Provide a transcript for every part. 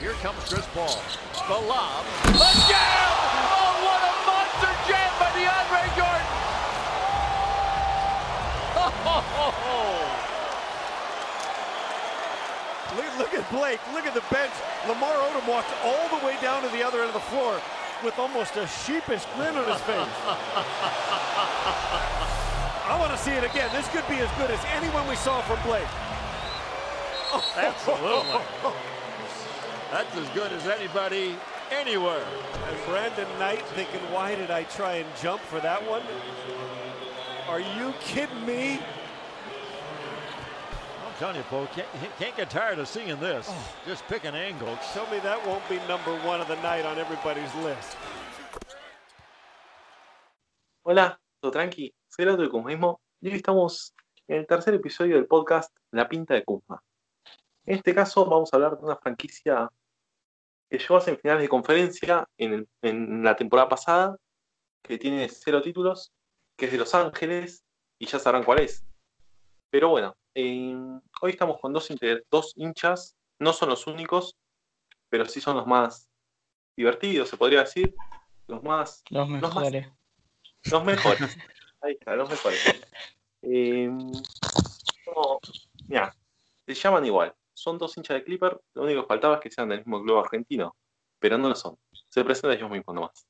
Here comes Chris Paul. The lob. The jam! Oh, what a monster jam by DeAndre Jordan! Look, look at Blake. Look at the bench. Lamar Odom walked all the way down to the other end of the floor with almost a sheepish grin on his face. I want to see it again. This could be as good as anyone we saw from Blake. Absolutely. That's as good as anybody anywhere. And Brandon Knight thinking, why did I try and jump for that one? Are you kidding me? I'm telling you, folks, can't, can't get tired of seeing this. Oh. Just pick an angle. Tell me that won't be number one of the night on everybody's list. Hola, todo tranqui, soy el otro de Kuzmismo y hoy estamos en el tercer episodio del podcast La Pinta de Kuzma. En este caso vamos a hablar de una franquicia que llegó a semifinales de conferencia en, el- en la temporada pasada, que tiene cero títulos, que es de Los Ángeles y ya sabrán cuál es. Pero bueno, eh, hoy estamos con dos, hinchas, no son los únicos, pero sí son los más divertidos, se podría decir, los más Los más- mejores. los mejores. Ahí está, los mejores. Eh, no, mira, se llaman igual. Son dos hinchas de Clipper. Lo único que faltaba es que sean del mismo club argentino. Pero no lo son. Se presentan ellos mismos nomás.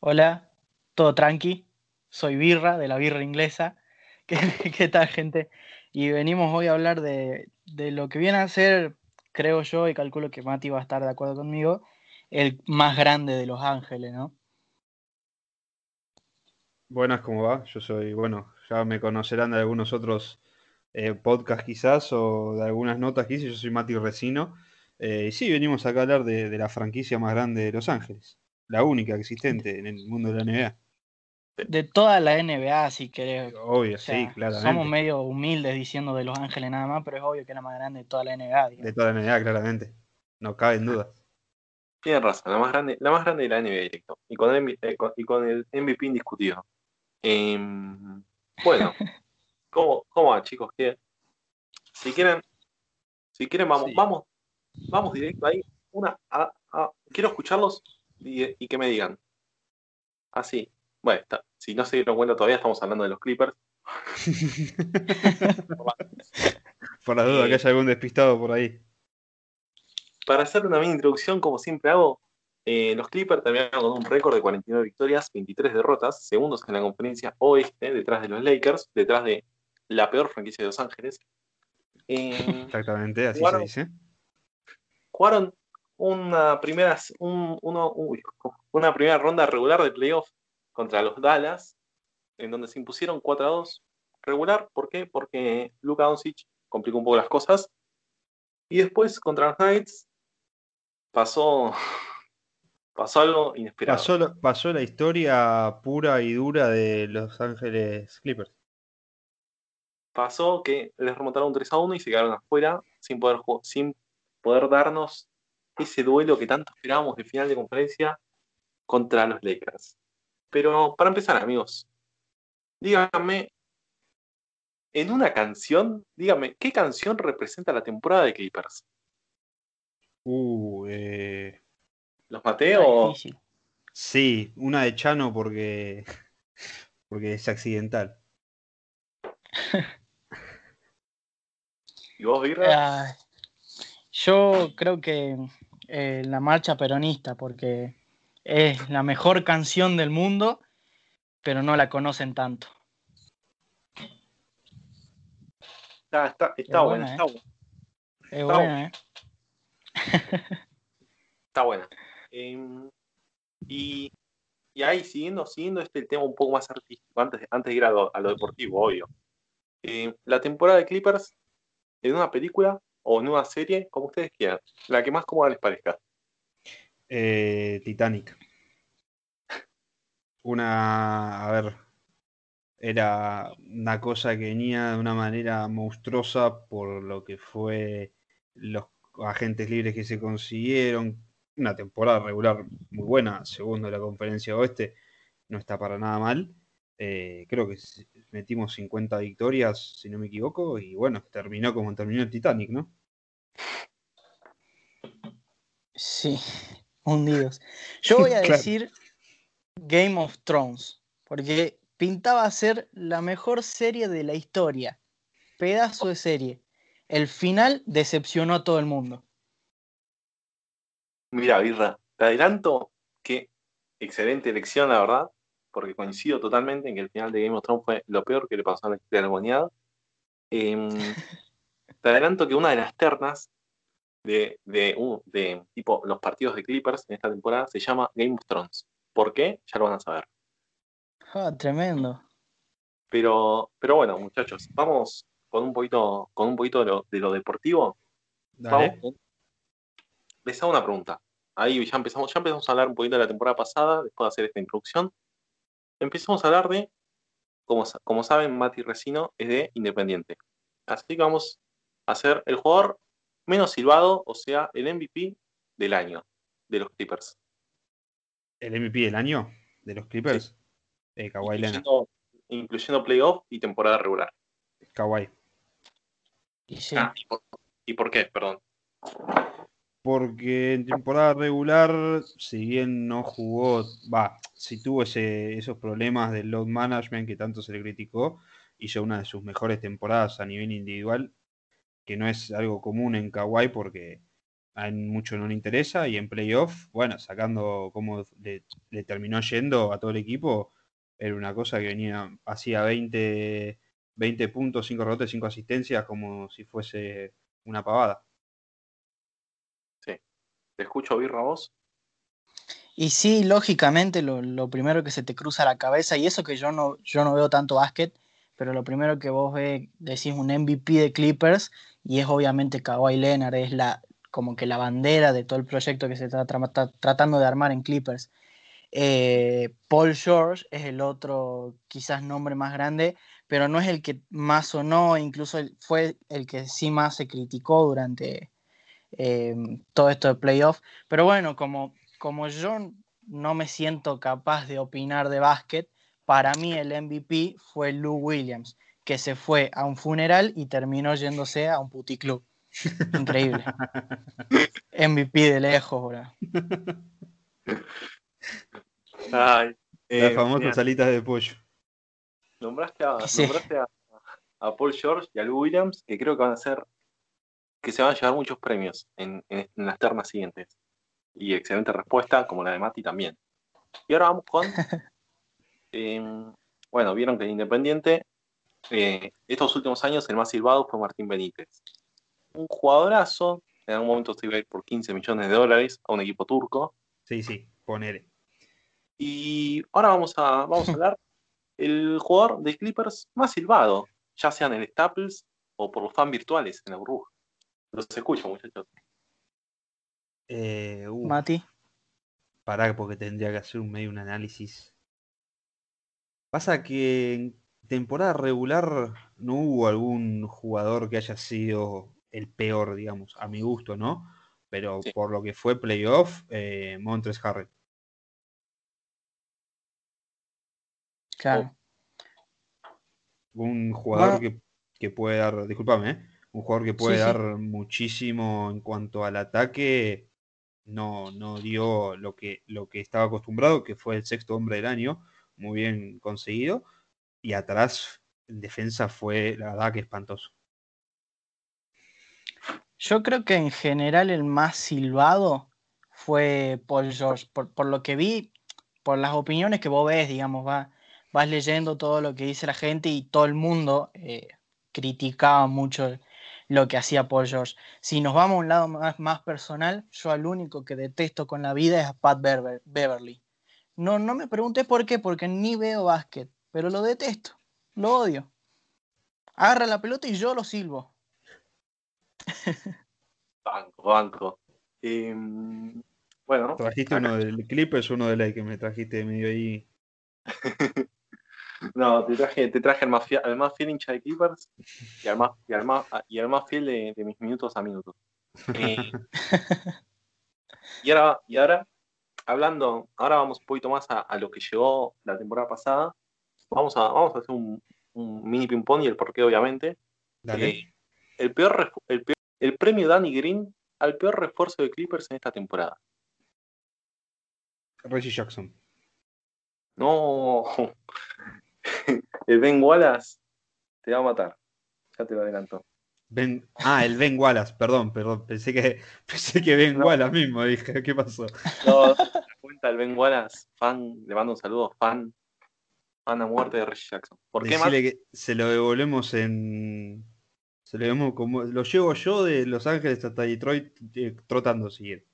Hola, todo tranqui. Soy Birra, de la Birra Inglesa. ¿Qué, qué tal, gente? Y venimos hoy a hablar de, de lo que viene a ser, creo yo, y calculo que Mati va a estar de acuerdo conmigo, el más grande de Los Ángeles, ¿no? Buenas, ¿cómo va? Yo soy, bueno, ya me conocerán de algunos otros eh, podcasts quizás o de algunas notas que hice. Yo soy Mati Resino. Eh, y sí, venimos acá a hablar de, de la franquicia más grande de Los Ángeles. La única existente en el mundo de la NBA. De toda la NBA, si querés. Obvio, O sea, sí, claramente. somos medio humildes diciendo de Los Ángeles nada más, pero es obvio que es la más grande de toda la NBA. digamos. De toda la NBA, claramente. No cabe en duda. Tienen razón, la más grande, la más grande de la NBA directo. Y con el, eh, con- y con el MVP indiscutido. Em, bueno, ¿cómo, ¿cómo va, chicos? ¿Qué- Si quieren, si quieren, vamos, Sí. vamos, vamos directo ahí. Una, a- a- quiero escucharlos y, y que me digan. Así. Bueno, está- si no se dieron cuenta todavía, estamos hablando de los Clippers. Por la duda Eh, que haya algún despistado por ahí. Para hacer una mini introducción, como siempre hago, eh, los Clippers terminaron con un récord de 49 victorias, 23 derrotas, segundos en la conferencia oeste, detrás de los Lakers, detrás de la peor franquicia de Los Ángeles. Eh, Exactamente, así Jugaron- se dice. jugaron una primera, un- uno- uy, una primera ronda regular de playoff contra los Dallas, en donde se impusieron 4 a 2. Regular, ¿por qué? Porque Luka Doncic complicó un poco las cosas. Y después contra los Knights pasó, pasó algo inesperado. Pasó la historia pura y dura de Los Ángeles Clippers. Pasó que les remontaron 3 a 1 y se quedaron afuera sin poder, sin poder darnos ese duelo que tanto esperábamos de final de conferencia contra los Lakers. Pero para empezar, amigos, díganme, en una canción, díganme, ¿qué canción representa la temporada de Clippers? Uh, eh, ¿Los maté Está o...? difícil. Sí, una de Chano porque, porque es accidental. ¿Y vos, Birra? Ay, yo creo que eh, la marcha peronista, porque es la mejor canción del mundo, pero no la conocen tanto. Está, está, está es buena, buena, está buena. Es Está buena, ¿eh? Está buena. Em, y, y ahí, siguiendo, siguiendo este tema un poco más artístico, antes, de- antes de ir a lo, a lo deportivo, obvio. Em, la temporada de Clippers, en una película o en una serie, como ustedes quieran, la que más cómoda les parezca. Eh, Titanic. Una, a ver, era una cosa que venía de una manera monstruosa por lo que fue los agentes libres que se consiguieron. Una temporada regular muy buena, segundo la conferencia oeste, no está para nada mal. Eh, creo que metimos 50 victorias, si no me equivoco, y bueno, terminó como terminó el Titanic, ¿no? Sí, hundidos. Yo voy a Claro. decir Game of Thrones, porque pintaba ser la mejor serie de la historia. Pedazo de serie. El final decepcionó a todo el mundo. Mira, Birra, te adelanto que excelente elección, la verdad, porque coincido totalmente en que el final de Game of Thrones fue lo peor que le pasó a la historia de la humanidad. Em, te adelanto que una de las ternas de, de, uh, de tipo los partidos de Clippers en esta temporada se llama Game of Thrones. ¿Por qué? Ya lo van a saber. Ah, tremendo. Pero, pero bueno, muchachos, vamos con un poquito, con un poquito de lo, de lo deportivo. Vamos Dale. con- Les hago una pregunta. Ahí ya empezamos, ya empezamos a hablar un poquito de la temporada pasada, después de hacer esta introducción. Empezamos a hablar de, como, como saben, Mati Resino es de Independiente. Así que vamos a hacer el jugador menos silbado, o sea, el MVP del año de los Clippers. El MVP del año de los Clippers. Eh, Kawhi Leonard. Incluyendo, incluyendo playoff y temporada regular. Kawhi. Y sí. Ah, ¿y, por, y por qué? Perdón. Porque en temporada regular, si bien no jugó, va, si tuvo ese, esos problemas del load management que tanto se le criticó, hizo una de sus mejores temporadas a nivel individual, que no es algo común en Kawhi porque a mucho no le interesa, y en playoff, bueno, sacando cómo le, terminó yendo a todo el equipo, era una cosa que venía, hacía 20, 20 puntos, 5 rebotes, 5 asistencias, como si fuese una pavada. Te escucho, Birra, vos. Y sí, lógicamente lo, primero que se te cruza la cabeza, y eso que yo no, yo no veo tanto básquet, pero lo primero que vos ves, decís un MVP de Clippers, y es obviamente Kawhi Leonard, es la, como que la bandera de todo el proyecto que se está tra- tra- tratando de armar en Clippers. Eh, Paul George es el otro quizás nombre más grande, pero no es el que más sonó, incluso fue el que sí más se criticó durante eh, todo esto de playoff. Pero bueno, como, como yo no me siento capaz de opinar de básquet, para mí el MVP fue Lou Williams, que se fue a un funeral y terminó yéndose a un puticlub. Increíble. MVP de lejos, bro. Ay, Las eh, famosas mira, alitas de pollo. nombraste, a, Sí. nombraste a, a Paul George y a Lou Williams, que creo que van a ser, que se van a llevar muchos premios en, en- en las ternas siguientes. Y excelente respuesta, como la de Mati también. Y ahora vamos con, em, bueno, vieron que en Independiente, eh, estos últimos años el más silbado fue Martín Benítez. Un jugadorazo, en algún momento se iba a ir por 15 millones de dólares a un equipo turco. Sí, sí, ponele. Y ahora vamos a, vamos a hablar el jugador de Clippers más silbado, ya sea en el Staples o por los fans virtuales en la burbuja. Los escucho, muchachos. Eh, uh, Mati. pará, porque tendría que hacer un medio un análisis. Pasa que en temporada regular no hubo algún jugador que haya sido el peor, digamos, a mi gusto, ¿no? Pero Sí. por lo que fue playoff, eh, Montres Harrell. Claro. Un jugador Bueno. que, que puede dar, discúlpame, ¿eh? un jugador que puede Sí, sí. dar muchísimo en cuanto al ataque, no, no dio lo que, lo que estaba acostumbrado, que fue el sexto hombre del año, muy bien conseguido, y atrás en defensa fue la verdad que espantoso. Yo creo que en general el más silbado fue Paul George. Por, por lo que vi, por las opiniones que vos ves, digamos, va, vas leyendo todo lo que dice la gente y todo el mundo eh, criticaba mucho lo que hacía Paul George. Si nos vamos a un lado más, más personal, yo al único que detesto con la vida es a Pat Bever- Beverly. No, no me pregunté por qué, porque ni veo básquet, pero lo detesto, lo odio. Agarra la pelota y yo lo silbo. Banco, banco. Em, bueno, Trajiste acá- uno del Clippers, uno de la que me trajiste medio ahí. no, te traje, te traje al más, fiel, al más fiel hincha de Clippers y al más, y al más, y al más fiel de, de mis minutos a minutos. Eh, y, ahora, y ahora, hablando, ahora vamos un poquito más a, a lo que llegó la temporada pasada. Vamos a, vamos a hacer un, un mini ping-pong y el porqué, obviamente. Dale. Eh, el, peor, el, peor- el premio Danny Green al peor refuerzo de Clippers en esta temporada? Reggie Jackson. No. El Ben Wallace te va a matar. Ya te lo adelanto. Ben, ah, el Ben Wallace, perdón, perdón. Pensé que, pensé que Ben No. Wallace mismo, dije, ¿qué pasó? No, te das cuenta el Ben Wallace, fan, le mando un saludo, fan, fan a muerte de Reggie Jackson. ¿Por qué? Decirle que se lo devolvemos en. Se lo devolvemos como. Lo llevo yo de Los Ángeles hasta Detroit eh, trotando seguir.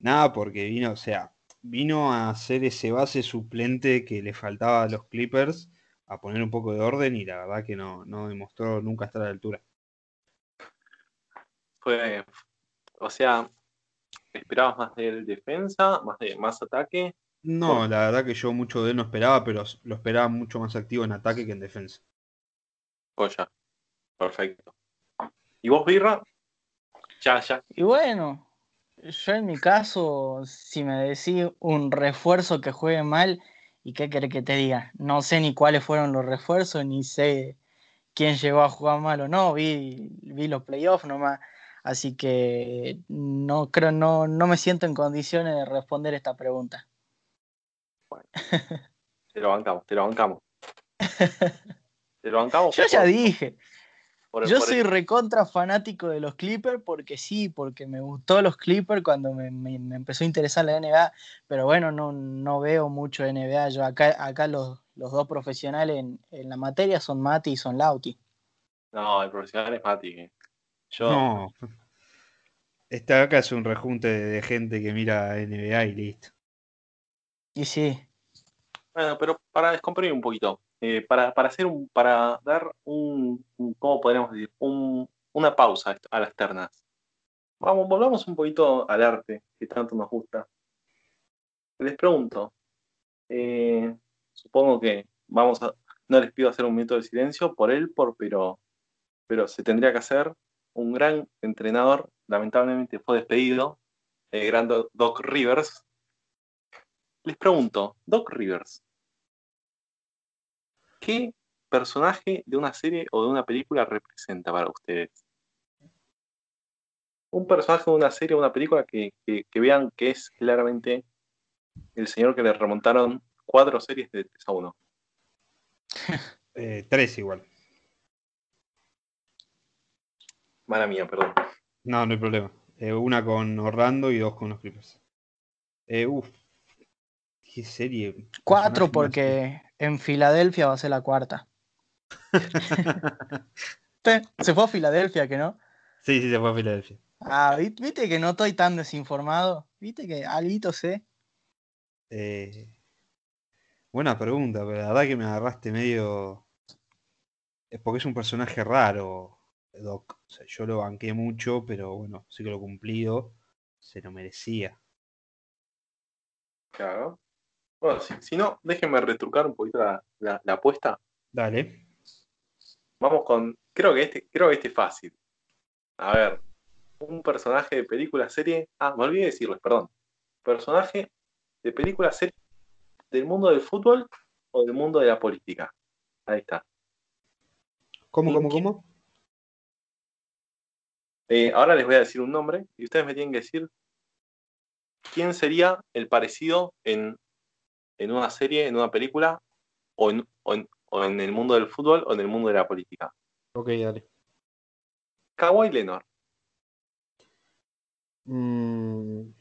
Nada, porque vino, o sea, vino a ser ese base suplente que le faltaba a los Clippers, a poner un poco de orden y la verdad que no, no demostró nunca estar a la altura. Fue, o sea, esperabas más del defensa, más de más ataque. No, la verdad que yo mucho de él no esperaba, pero lo esperaba mucho más activo en ataque que en defensa. Joya. Perfecto. ¿Y vos, Birra? Ya, ya. Y bueno, yo en mi caso, si me decís un refuerzo que juegue mal, ¿y qué querés que te diga? No sé ni cuáles fueron los refuerzos, ni sé quién llegó a jugar mal o no, vi, vi los playoffs nomás, así que no creo, no, no me siento en condiciones de responder esta pregunta. Te lo bancamos, te lo bancamos. Te lo bancamos. Yo ya dije, por- Yo por- soy recontra fanático de los Clippers porque sí, porque me gustó los Clippers cuando me, me- me empezó a interesar la NBA, pero bueno, no, no veo mucho NBA. Yo acá, acá los, los dos profesionales en, en la materia son Mati y son Lauti. No, el profesional es Mati. eh. Yo, No. Esta acá es un rejunte de, de gente que mira NBA y listo. Y sí, Bueno, pero para descomprimir un poquito, eh, para, para hacer un, para dar un, ¿cómo podríamos decir? Un- una pausa a las ternas. Vamos, volvamos un poquito al arte, que tanto nos gusta. Les pregunto, eh, supongo que vamos no les pido hacer un minuto de silencio por él, por, pero, pero se tendría que hacer. Un gran entrenador, lamentablemente fue despedido, el gran Do- Doc Rivers. Les pregunto, Doc Rivers, ¿qué personaje de una serie o de una película representa para ustedes? Un personaje de una serie o una película que, que- que vean que es claramente el señor que le remontaron cuatro series de 3 a 1. Eh, tres igual. Mala mía, perdón. No, no hay problema. Eh, una con Orlando y dos con los Clippers. Eh, uf. ¿Qué serie? cuatro porque en Filadelfia va a ser la cuarta. Se fue a Filadelfia, que no. sí, sí, se fue a Filadelfia. Ah, vi- viste que no estoy tan desinformado. Viste que algo sé. Eh, buena pregunta, pero la verdad que me agarraste medio. Es porque es un personaje raro, Doc. O sea, yo lo banqué mucho, pero bueno, sí que lo cumplido. Se lo merecía. Claro. Bueno, si, si no, déjenme retrucar un poquito la, la- la apuesta. Dale. Vamos con. Creo que este, creo que este es fácil. A ver. Un personaje de película, serie. Ah, me olvidé decirles, perdón. Personaje de película, serie del mundo del fútbol o del mundo de la política. Ahí está. ¿Cómo, ¿Y cómo, cómo? Eh, ahora les voy a decir un nombre y ustedes me tienen que decir quién sería el parecido en, en una serie, en una película, o en, o, en, o en el mundo del fútbol o en el mundo de la política. Ok, dale. Kawhi Leonard. Mm,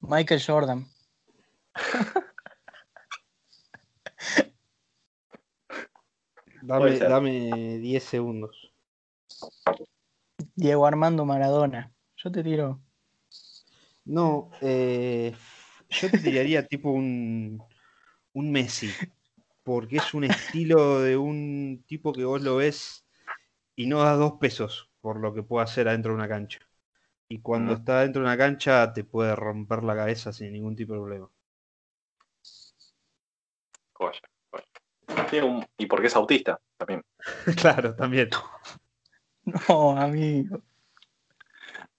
Michael Jordan. dame, dame 10 segundos. Diego Armando Maradona. Yo te tiro. No, eh, yo te tiraría tipo un, un Messi, porque es un estilo de un tipo que vos lo ves y no das dos pesos por lo que puede hacer adentro de una cancha. Y cuando Ujú. está dentro de una cancha te puede romper la cabeza sin ningún tipo de problema. Joya, joya. Tiene un- y porque es autista también. claro, también. No, amigo.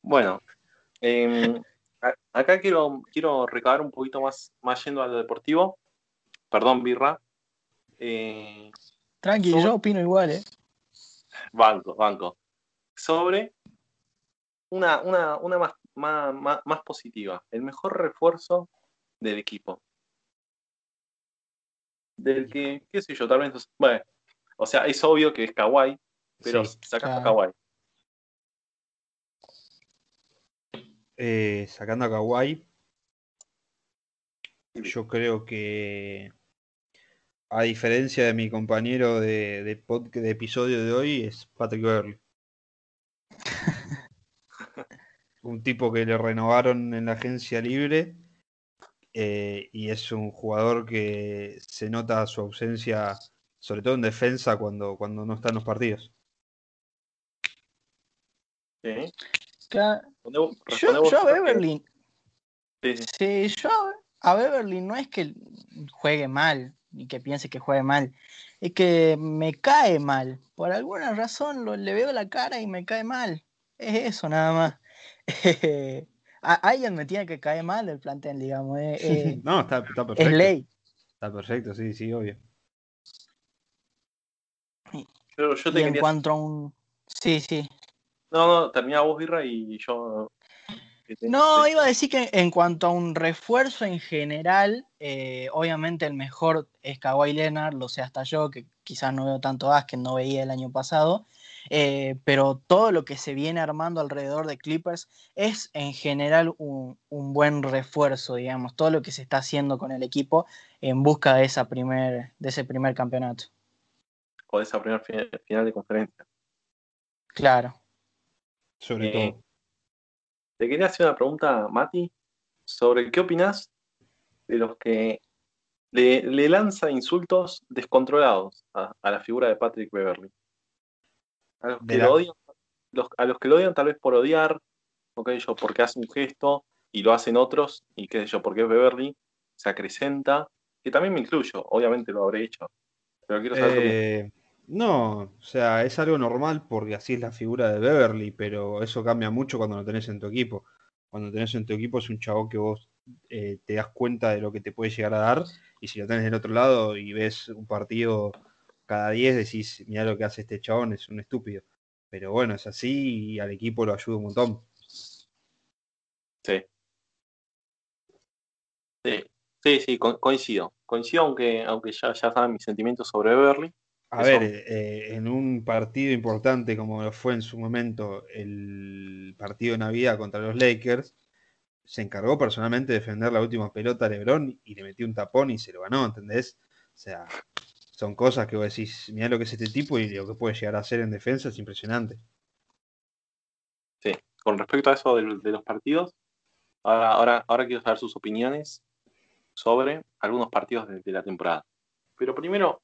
Bueno, em, acá quiero, quiero recabar un poquito más, más yendo a lo deportivo. Perdón, Birra. Eh, Tranqui, Sobre- yo opino igual, ¿eh? banco, banco. Sobre una, una, una más, más, más, más positiva. El mejor refuerzo del equipo. Del que, qué sé yo, tal vez. Bueno, o sea, es obvio que es Kawhi, pero Sí, sacando a claro. Kawhi. Eh, sacando a Kawhi, yo creo que a diferencia de mi compañero de, de, pod- de episodio de hoy, es Patrick Beverly. un tipo que le renovaron en la agencia libre eh, y es un jugador que se nota su ausencia, sobre todo en defensa, cuando, cuando no está en los partidos. ¿sí? Claro, Responde vos- Yo, yo a. Beverly, Sí, sí. sí, yo a Beverly no es que juegue mal, ni que piense que juegue mal, es que me cae mal. Por alguna razón lo- le veo la cara y me cae mal. Es eso nada más. A alguien me tiene que caer mal del plantel, digamos. eh, eh, no, está, está es perfecto. ley. Está perfecto, sí, sí, obvio. Yo, yo te Y en quería. cuanto a un... Sí, sí. No, no, termina vos, Birra, y yo. que te- No, iba a decir que en cuanto a un refuerzo en general, eh, obviamente el mejor es Kawhi Leonard, lo sé hasta yo, que quizás no veo tanto básquet, no veía el año pasado, eh, pero todo lo que se viene armando alrededor de Clippers es en general un, un buen refuerzo, digamos, todo lo que se está haciendo con el equipo en busca de, esa primer, de ese primer campeonato. O de esa primera fi- final de conferencia. Claro. Sobre Eh, todo. Te quería hacer una pregunta, Mati, sobre qué opinas de los que le, le lanza insultos descontrolados a, a la figura de Patrick Beverly. A los que lo odian, los- a los que lo odian tal vez por odiar, o qué sé yo, porque hace un gesto y lo hacen otros, y qué sé yo, porque es Beverly, se acrecenta, que también me incluyo, obviamente lo habré hecho. Pero quiero saber. Eh, no, o sea, es algo normal porque así es la figura de Beverly, pero eso cambia mucho cuando lo tenés en tu equipo. Cuando tenés en tu equipo es un chabón que vos eh, te das cuenta de lo que te puede llegar a dar, y si lo tenés del otro lado y ves un partido cada 10, decís, mira lo que hace este chabón, es un estúpido. Pero bueno, es así y al equipo lo ayuda un montón. Sí. Sí, sí, sí, co- coincido. Coincido, aunque, aunque ya, ya saben mis sentimientos sobre Beverly. A ver, eh, en un partido importante como lo fue en su momento el partido de Navidad contra los Lakers, se encargó personalmente de defender la última pelota a LeBron y le metió un tapón y se lo ganó, ¿entendés? O sea, son cosas que vos decís, mirá lo que es este tipo y lo que puede llegar a hacer en defensa es impresionante. Sí, con respecto a eso de, los partidos, ahora, ahora, ahora quiero saber sus opiniones sobre algunos partidos de, de la temporada. Pero primero,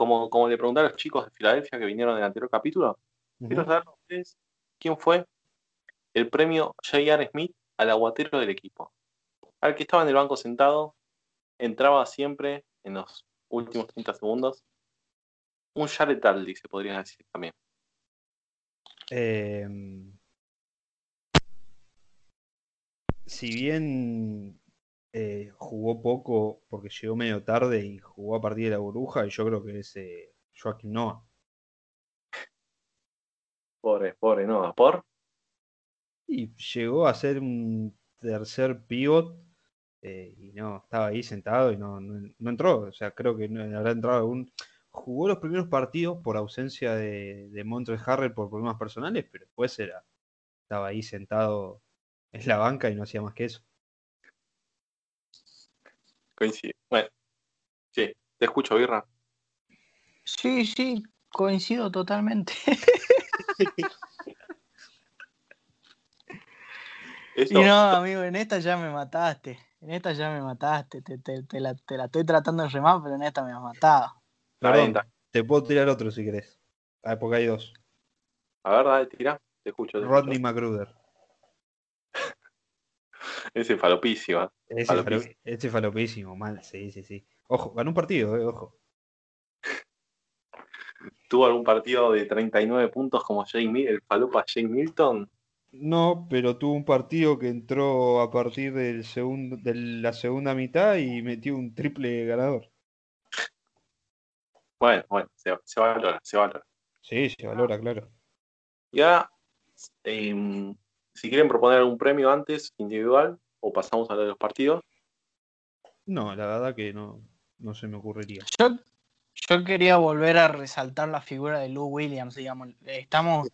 como, como le pregunté a los chicos de Filadelfia que vinieron en el anterior capítulo, quiero saber ustedes quién fue el premio J.R. Smith al aguatero del equipo. Al que estaba en el banco sentado, entraba siempre en los últimos 30 segundos. Un Jared Dudley, se podría decir también. Eh, si bien eh, jugó poco porque llegó medio tarde y jugó a partir de la burbuja, y yo creo que es eh, Joaquín Noah. Pobre, pobre, no, por. Y llegó a ser un tercer pivot eh, y no, estaba ahí sentado y no, no, no entró. O sea, creo que no habrá entrado algún. Jugó los primeros partidos por ausencia de, de Montrezl Harrell por problemas personales, pero después era, estaba ahí sentado en la banca y no hacía más que eso. Coincide. Bueno, sí, te escucho, Birra. Sí, sí, coincido totalmente. Eso, Y no, amigo, en esta ya me mataste. En esta ya me mataste. Te, te- te la, te la estoy tratando de remar, pero en esta me has matado. Perdón, te puedo tirar otro si querés. Ah, porque hay dos. A ver, dale, tira. Te escucho. Te Rodney escucho. McGruder. Ese falopísimo. ¿eh? Ese, Falopísimo. falo- ese falopísimo, mal, sí, sí, sí. Ojo, ganó un partido, eh, ojo. ¿Tuvo algún partido de 39 puntos como Jay el falopa Jay Milton? No, pero tuvo un partido que entró a partir del segundo, de la segunda mitad y metió un triple ganador. Bueno, bueno, se, se valora, se valora. Sí, se valora, claro. Y ahora, eh, si quieren proponer algún premio antes, individual, o pasamos a lo de los partidos. No, la verdad que no, no se me ocurriría. Yo, yo quería volver a resaltar la figura de Lou Williams, digamos. Estamos,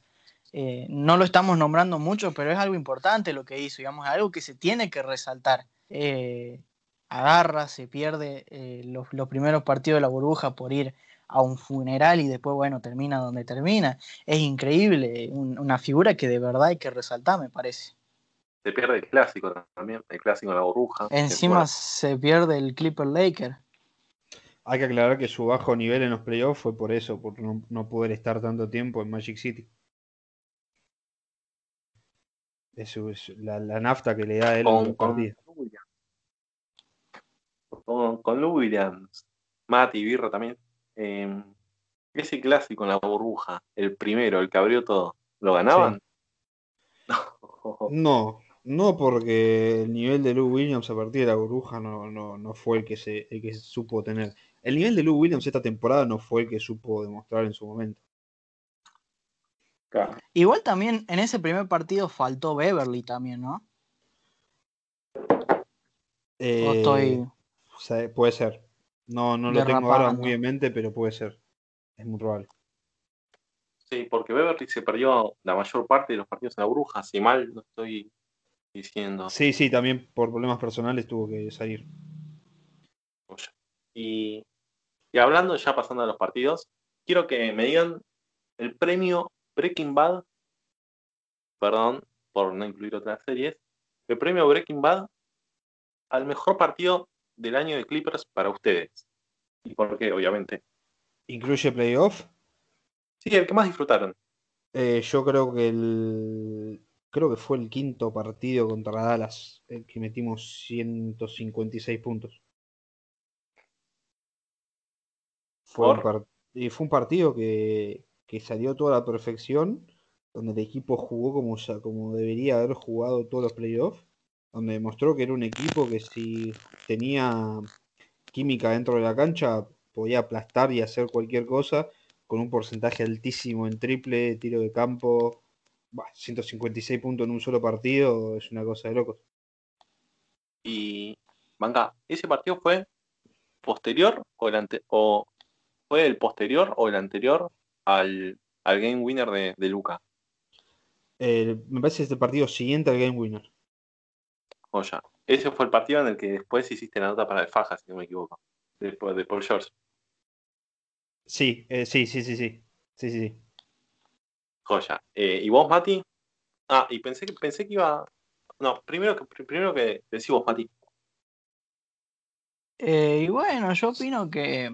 eh, no lo estamos nombrando mucho, pero es algo importante lo que hizo, digamos, algo que se tiene que resaltar. Eh, agarra, se pierde eh, los, los primeros partidos de la burbuja por ir a un funeral y después, bueno, termina donde termina. Es increíble, un- una figura que de verdad hay que resaltar, me parece. Se pierde el clásico también, el clásico en la burbuja. Encima se pierde el Clipper Laker. Hay que aclarar que su bajo nivel en los playoffs fue por eso, por no, no poder estar tanto tiempo en Magic City. Eso es la, la nafta que le da a él con, con partido. Lou Williams. Con, con Williams, Mati, Birra también. Eh, ese clásico en la burbuja, el primero, el que abrió todo, ¿lo ganaban? No, no porque el nivel de Lou Williams a partir de la burbuja no, no, no fue el que se, el que se supo tener. El nivel de Lou Williams esta temporada no fue el que supo demostrar en su momento. Claro. Igual también en ese primer partido faltó Beverly también, ¿no? Eh, estoy... puede ser. No, no lo tengo ahora muy en mente, pero puede ser. Es muy probable. Sí, porque Beverly se perdió la mayor parte de los partidos en la burbuja, si mal no estoy diciendo. Sí, sí, también por problemas personales tuvo que salir. Y, y hablando, ya pasando a los partidos, quiero que me digan el premio Breaking Bad, perdón por no incluir otras series, el premio Breaking Bad al mejor partido del año de Clippers para ustedes. ¿Y por qué? Obviamente. ¿Incluye playoff? Sí, el que más disfrutaron. Eh, yo creo que el. Creo que fue el quinto partido contra Dallas, el que metimos 156 puntos. Fue un, par- y fue un partido que, que salió toda la perfección, donde el equipo jugó como, como debería haber jugado todos los playoffs, donde demostró que era un equipo que si tenía química dentro de la cancha podía aplastar y hacer cualquier cosa con un porcentaje altísimo en triple, tiro de campo. Bah, 156 puntos en un solo partido es una cosa de locos. Y, Manga, ¿ese partido fue posterior o el ante- o fue el posterior o el anterior al, al game winner de, de Luca? El- me parece que es el partido siguiente al Game Winner. Joya. Ese fue el partido en el que después hiciste la nota para el Faja, si no me equivoco. Después de Paul George. Sí, eh, sí, sí, sí, sí. Sí, sí, sí. Joya. Eh, ¿Y vos, Mati? Ah, y pensé que pensé que iba. No, primero que primero que decís vos, Mati. Eh, y bueno, yo opino que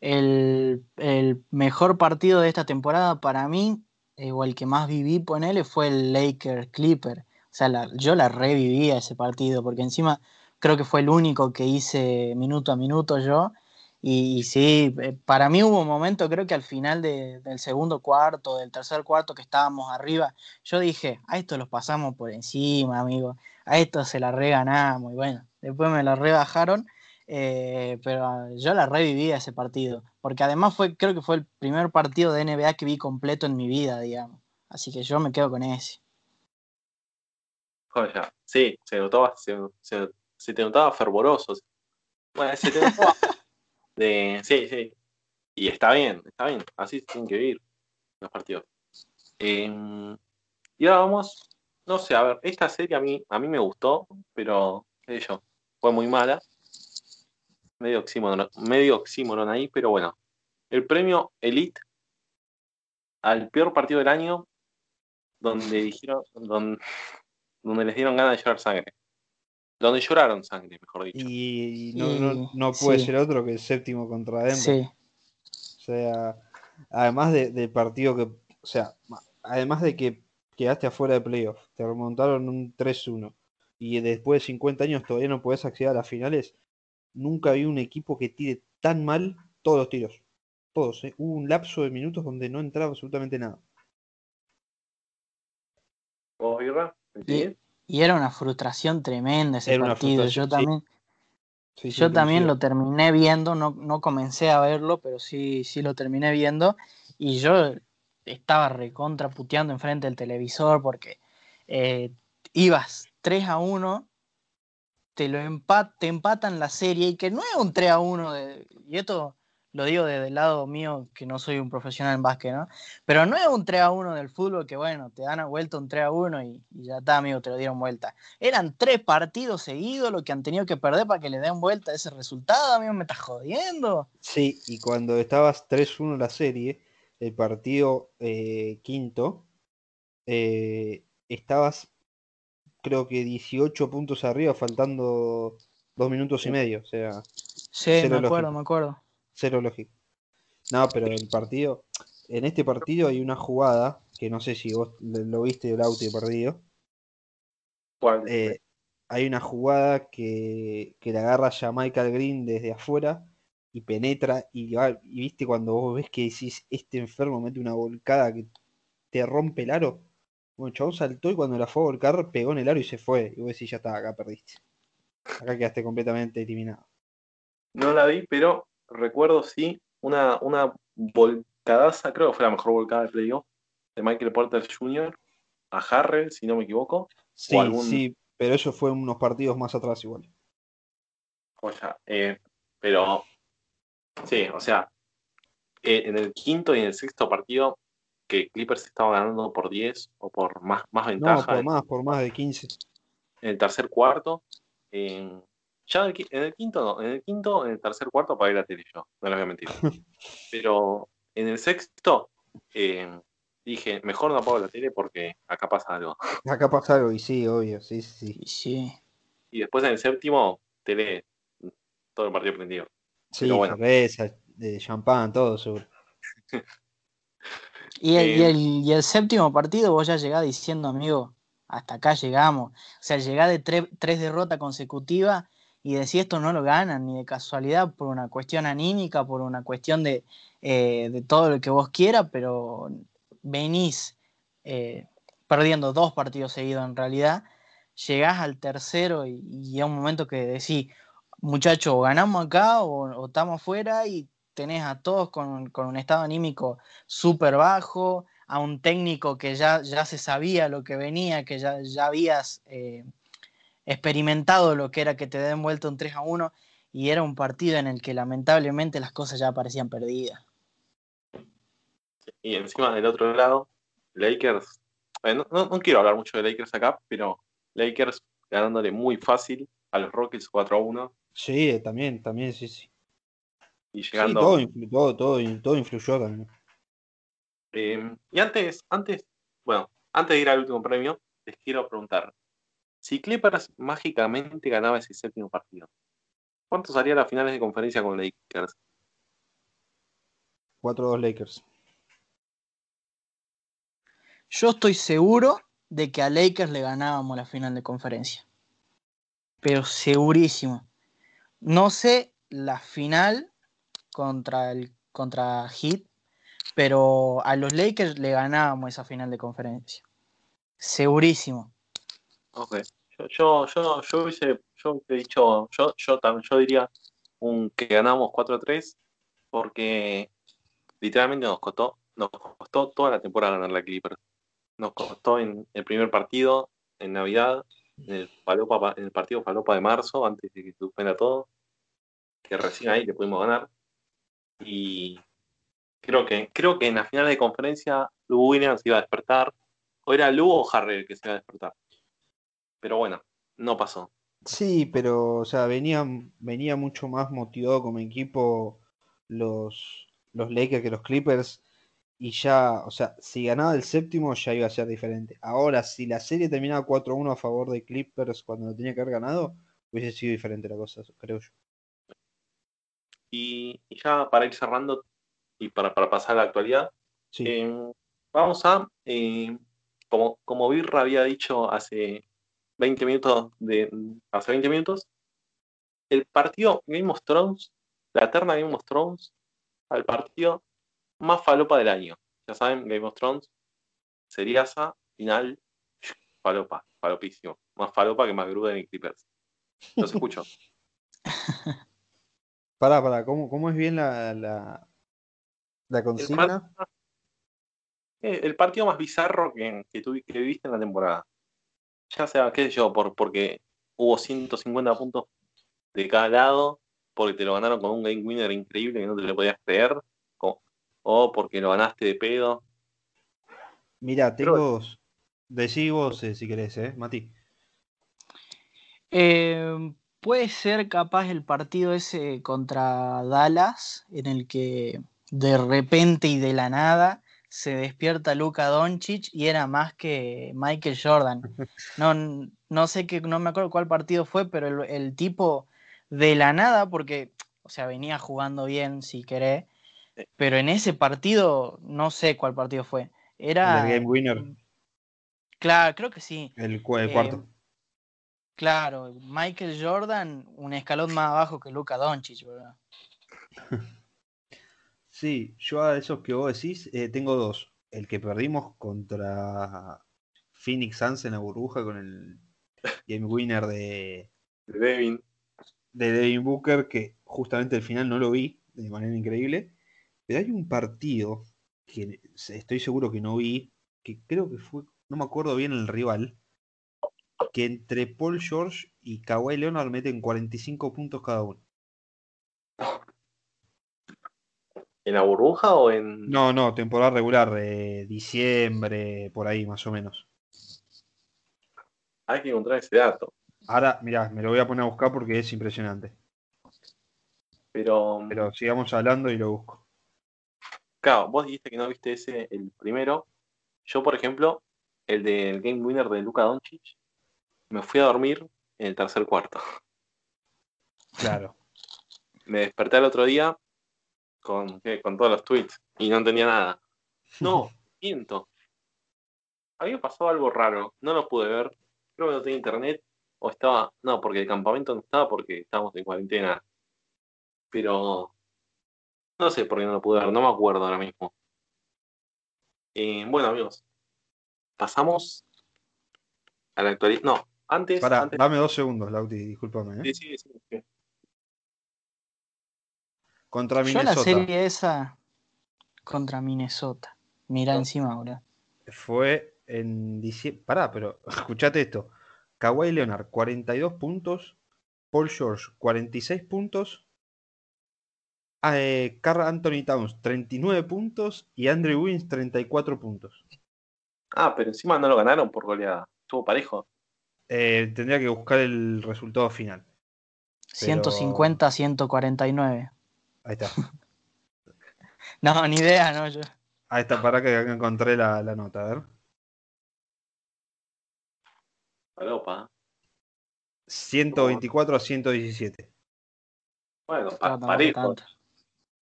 el, el mejor partido de esta temporada para mí, o el que más viví, ponele, fue el Lakers Clipper. O sea, la- yo la revivía ese partido, porque encima creo que fue el único que hice minuto a minuto yo. Y, sí, eh, para mí hubo un momento, creo que al final de- del segundo cuarto, del tercer cuarto que estábamos arriba, yo dije, a esto los pasamos por encima, amigo, a esto se la reganamos. Y bueno, después me la rebajaron, eh, pero yo la reviví ese partido, porque además fue, creo que fue el primer partido de NBA que vi completo en mi vida, digamos. Así que yo me quedo con ese. Joya. Sí, se notaba, se, se- se te notaba fervoroso. Bueno, se te notaba de. Sí, sí. Y está bien, está bien. Así tienen que vivir los partidos. Eh, y ahora vamos. No sé, a ver, esta serie a mí, a mí me gustó, pero qué sé yo, fue muy mala. Medio oxímoron, medio oxímoron ahí, pero bueno. El premio Elite al peor partido del año, donde dijeron, donde, donde les dieron ganas de llorar sangre. Donde lloraron sangre, mejor dicho. Y, y no, no, Y- no puede sí. ser otro que el séptimo contra Denver. Sí, O sea, además de- del partido que, o sea, además de que quedaste afuera de playoff, te remontaron un 3-1 y después de 50 años todavía no podés acceder a las finales, nunca vi un equipo que tire tan mal todos los tiros. Todos, ¿eh? Hubo un lapso de minutos donde no entraba absolutamente nada. ¿Vos, Birra? Y era una frustración tremenda ese Era partido. Yo también, Sí, sí, yo también lo terminé viendo, no, no comencé a verlo, pero sí, sí lo terminé viendo. Y yo estaba recontra puteando enfrente del televisor porque eh, ibas 3 a 1, te lo empat, te empatan la serie y que no es un 3 a 1 de, y esto lo digo desde el lado mío que no soy un profesional en básquet, ¿no? Pero no es un 3 a 1 del fútbol que bueno, te dan a vuelta un 3 a 1 y, y, ya está, amigo, te lo dieron vuelta. Eran tres partidos seguidos lo que han tenido que perder para que le den vuelta ese resultado, amigo, me estás jodiendo. Sí, y cuando estabas 3-1 la serie, el partido eh, quinto, eh, estabas creo que 18 puntos arriba, faltando dos minutos y medio. O sea, sí, me acuerdo, lógico. me acuerdo. Cero lógico. No, pero el partido, en este partido hay una jugada que no sé si vos lo viste el auto perdido. ¿Cuál? Eh, hay una jugada que, que la agarra Jamaica Green desde afuera y penetra y, va, y viste cuando vos ves que decís este enfermo mete una volcada que te rompe el aro. Bueno, chabón saltó y cuando la fue a volcar pegó en el aro y se fue. Y vos decís, ya está, acá perdiste. Acá quedaste completamente eliminado. No la vi, pero recuerdo sí una, una volcadaza, creo que fue la mejor volcada de playoff, de Michael Porter Jr. a Harrell, si no me equivoco. Sí, algún... sí, pero eso fue unos partidos más atrás igual. O sea, eh, pero sí, o sea, eh, en el quinto y en el sexto partido que Clippers estaba ganando por 10 o por más, más ventaja. No, por más, por más de 15. En el tercer cuarto, en, ya en el quinto no, en el quinto, en el tercer cuarto para ir a tele yo, no les voy a mentir. Pero en el sexto eh, dije, mejor no apago la tele porque acá pasa algo. Acá pasa algo, y sí, obvio, sí, sí. sí. Y después en el séptimo, tele, todo el partido prendido. Sí, bueno. cerveza, de champán, todo seguro. y, el, eh, y, el, y el séptimo partido vos ya llegás diciendo, amigo, hasta acá llegamos. O sea, llegás de tre tres derrotas consecutivas y decir esto no lo ganan ni de casualidad por una cuestión anímica, por una cuestión de, eh, de todo lo que vos quieras, pero venís eh, perdiendo dos partidos seguidos en realidad, llegás al tercero y, y un momento que decís, muchachos, ganamos acá o, estamos afuera y tenés a todos con, con un estado anímico súper bajo, a un técnico que ya, ya se sabía lo que venía, que ya, ya habías... Eh, experimentado lo que era que te den vuelta un 3 a 1 y era un partido en el que lamentablemente las cosas ya parecían perdidas. Y encima del otro lado, Lakers, eh, no, no, no, quiero hablar mucho de Lakers acá, pero Lakers ganándole muy fácil a los Rockets 4 a 1. Sí, también, también, sí, sí. Y llegando. Sí, todo, influ todo, todo, todo, influyó también. Eh, y antes, antes, bueno, antes de ir al último premio, les quiero preguntar, si Clippers mágicamente ganaba ese séptimo partido, ¿cuántos haría las finales de conferencia con Lakers? 4-2 Lakers. Yo estoy seguro de que a Lakers le ganábamos la final de conferencia. Pero segurísimo. No sé la final contra el contra Heat, pero a los Lakers le ganábamos esa final de conferencia. Segurísimo. Ok. Yo, yo, yo, yo hubiese, yo hubiese dicho, yo, yo, yo diría un que ganamos 4-3 porque literalmente nos costó, nos costó toda la temporada ganar la Clippers. Nos costó en el primer partido, en Navidad, en el, Palopa, en el partido Palopa de marzo, antes de que suspenda todo, que recién ahí le pudimos ganar. Y creo que, creo que en la final de conferencia Lu Williams iba a despertar. O era Lu o Harry el que se iba a despertar. Pero bueno, no pasó. Sí, pero o sea, venía, venía mucho más motivado como equipo los, los Lakers que los Clippers. Y ya, o sea, si ganaba el séptimo ya iba a ser diferente. Ahora, si la serie terminaba 4-1 a favor de Clippers cuando lo tenía que haber ganado, hubiese sido diferente la cosa, creo yo. Y, y ya para ir cerrando y para, para pasar a la actualidad, Sí. eh, vamos a, eh, como, como Birra había dicho hace 20 minutos de hace 20 minutos, el partido Game of Thrones, la eterna Game of Thrones, al partido más falopa del año. Ya saben, Game of Thrones, seriasa, final, falopa, falopísimo. Más falopa que más gruda en Clippers. Los escucho. Pará, pará, ¿cómo, cómo es bien la, la, la consigna? eh, el partido más bizarro que, que, tuvi- que viviste en la temporada. Ya sea, qué sé yo, por, porque hubo 150 puntos de cada lado, porque te lo ganaron con un game winner increíble que no te lo podías creer, o, o porque lo ganaste de pedo. Mira, Pero- tengo. Decí vos eh, si querés, ¿eh, Mati? Eh, puede ser capaz el partido ese contra Dallas, en el que de repente y de la nada se despierta Luka Doncic y era más que Michael Jordan. No, no sé qué, no me acuerdo cuál partido fue, pero el, el tipo de la nada, porque, o sea, venía jugando bien, si querés, pero en ese partido, no sé cuál partido fue. Era. El game winner, Claro, creo que sí. el, cu- el Eh, cuarto. Claro, Michael Jordan, un escalón más abajo que Luka Doncic, ¿verdad? Sí, yo a esos que vos decís eh, tengo dos. El que perdimos contra Phoenix Suns en la burbuja con el game winner de, De Devin. de Devin Booker, que justamente al final no lo vi de manera increíble. Pero hay un partido que estoy seguro que no vi, que creo que fue, no me acuerdo bien el rival, que entre Paul George y Kawhi Leonard meten 45 puntos cada uno. ¿En la burbuja o en.? No, no, temporada regular, de diciembre, por ahí más o menos. Hay que encontrar ese dato. Ahora, mirá, me lo voy a poner a buscar porque es impresionante. Pero, Pero sigamos hablando y lo busco. claro, vos dijiste que no viste ese, el primero. Yo, por ejemplo, el del game winner de Luka Doncic, me fui a dormir en el tercer cuarto. Claro. Me desperté al otro día con, ¿qué? con todos los tweets y no entendía nada. No, miento. Había pasado algo raro, no lo pude ver. Creo que no tenía internet o estaba. No, porque el campamento no estaba porque estábamos en cuarentena. Pero. No sé por qué no lo pude ver, no me acuerdo ahora mismo. Eh, bueno, amigos. Pasamos a la actualidad. No, antes. Pará, antes dame dos segundos, Lauti, discúlpame. ¿eh? sí, sí, sí, Contra Yo la Minnesota. serie esa contra Minnesota. Mira No. encima ahora. Fue en diciembre. Pará, pero escuchate esto. Kawhi Leonard, 42 puntos. Paul George, 46 puntos. Eh, Carl Anthony Towns, 39 puntos. Y Andrew Wiggins, 34 puntos. Ah, pero encima no lo ganaron por goleada. Estuvo parejo. Eh, tendría que buscar el resultado final. 150 149. Ahí está. No, ni idea, no. Yo. Ahí está, para que encontré la, la nota, a ver. Palopa. 124 a 117. Bueno, pa- parejo.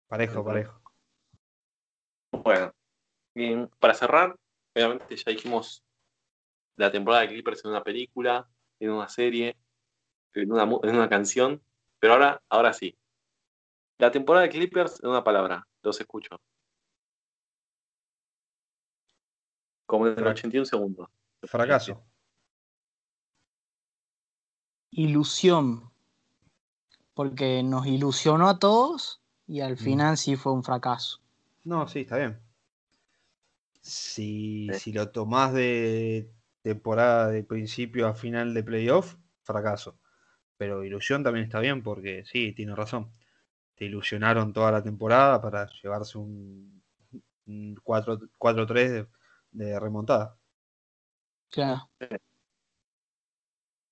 Parejo, parejo. Bueno, bien, para cerrar, obviamente ya dijimos la temporada de Clippers en una película, en una serie, en una, en una canción, pero ahora, ahora sí. La temporada de Clippers en una palabra, los escucho. Como en el Frac- 81 segundos. Fracaso. Ilusión. Porque nos ilusionó a todos y al Mm. final sí fue un fracaso. No, sí, está bien. Si, Sí. si lo tomás de temporada de principio a final de playoff, fracaso. Pero ilusión también está bien porque sí, tiene razón. Te ilusionaron toda la temporada para llevarse un, un 4 4-3 de, de remontada. Claro.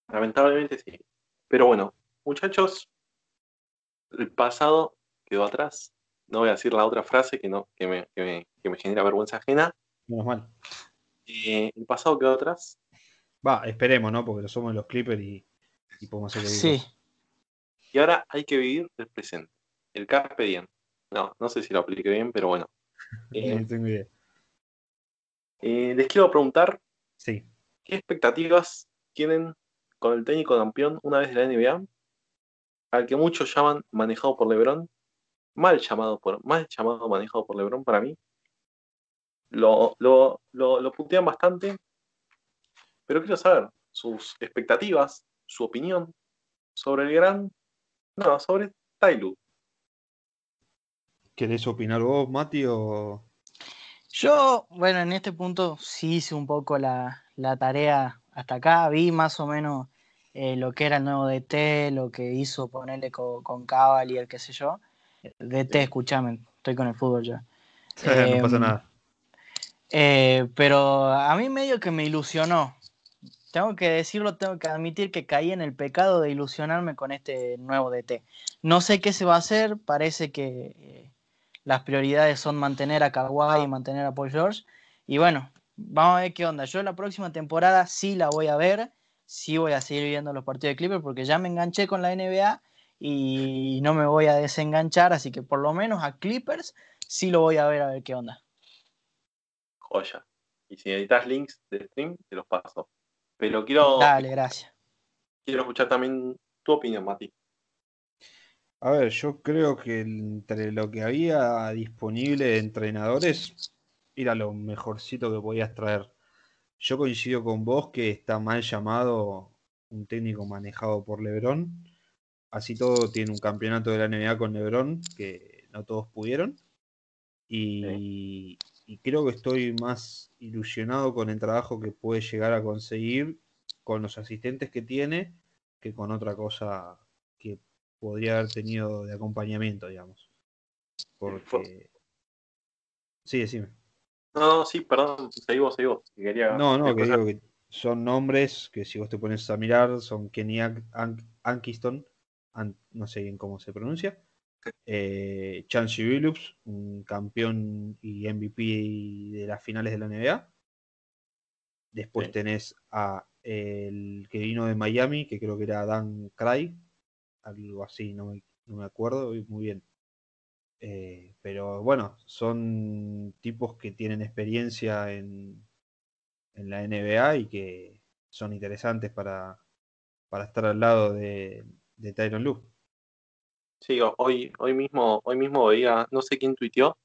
Lamentablemente sí. Pero bueno, muchachos, el pasado quedó atrás. No voy a decir la otra frase que, no, que, me, que, me, que me genera vergüenza ajena. Menos mal. Eh, el pasado quedó atrás. Va, esperemos, ¿no? Porque somos los Clippers y, y podemos hacer Sí. Y ahora hay que vivir el presente. El carpe diem. No, no sé si lo apliqué bien, pero bueno. Eh, tengo idea. eh, les quiero preguntar Sí. qué expectativas tienen con el técnico campeón una vez de la NBA, al que muchos llaman manejado por LeBron, mal llamado por, mal llamado manejado por LeBron para mí. Lo, lo, lo, lo putean bastante, pero quiero saber sus expectativas, su opinión sobre el gran, no, sobre Tyloo. ¿Querés opinar vos, Mati? O... Yo, bueno, en este punto sí hice un poco la, la tarea hasta acá, vi más o menos eh, lo que era el nuevo DT, lo que hizo ponerle con, con Cavalier, qué sé yo. DT, escúchame, estoy con el fútbol ya. no pasa Em, nada. Eh, pero a mí medio que me ilusionó. Tengo que decirlo, tengo que admitir que caí en el pecado de ilusionarme con este nuevo DT. No sé qué se va a hacer, parece que eh, las prioridades son mantener a Kawhi y mantener a Paul George. Y bueno, vamos a ver qué onda. Yo la próxima temporada sí la voy a ver, sí voy a seguir viendo los partidos de Clippers porque ya me enganché con la NBA y no me voy a desenganchar, así que por lo menos a Clippers sí lo voy a ver a ver qué onda. Joya. Y si necesitas links de stream, te los paso. Pero quiero, Dale, gracias. quiero escuchar también tu opinión, Mati. A ver, yo creo que entre lo que había disponible de entrenadores era lo mejorcito que podías traer. Yo coincido con vos que está mal llamado un técnico manejado por LeBron. Así todo tiene un campeonato de la NBA con LeBron que no todos pudieron. Y, y creo que estoy más ilusionado con el trabajo que puede llegar a conseguir con los asistentes que tiene que con otra cosa podría haber tenido de acompañamiento, digamos. Porque. Sí, decime. No, no, sí, perdón, seguí vos, seguí vos. que Quería No, no, que digo que son nombres que si vos te pones a mirar, son Kenny An- An- Ankiston, An- no sé bien cómo se pronuncia, eh, Chansey Billups, un campeón y MVP de las finales de la NBA. Después Sí. tenés a el que vino de Miami, que creo que era Dan Craig, algo así, no me, no me acuerdo muy bien. Eh, pero bueno, son tipos que tienen experiencia en, en la NBA y que son interesantes para, para estar al lado de, de Tyron Lue. Sí, hoy, hoy mismo, hoy mismo veía, no sé quién tuiteó.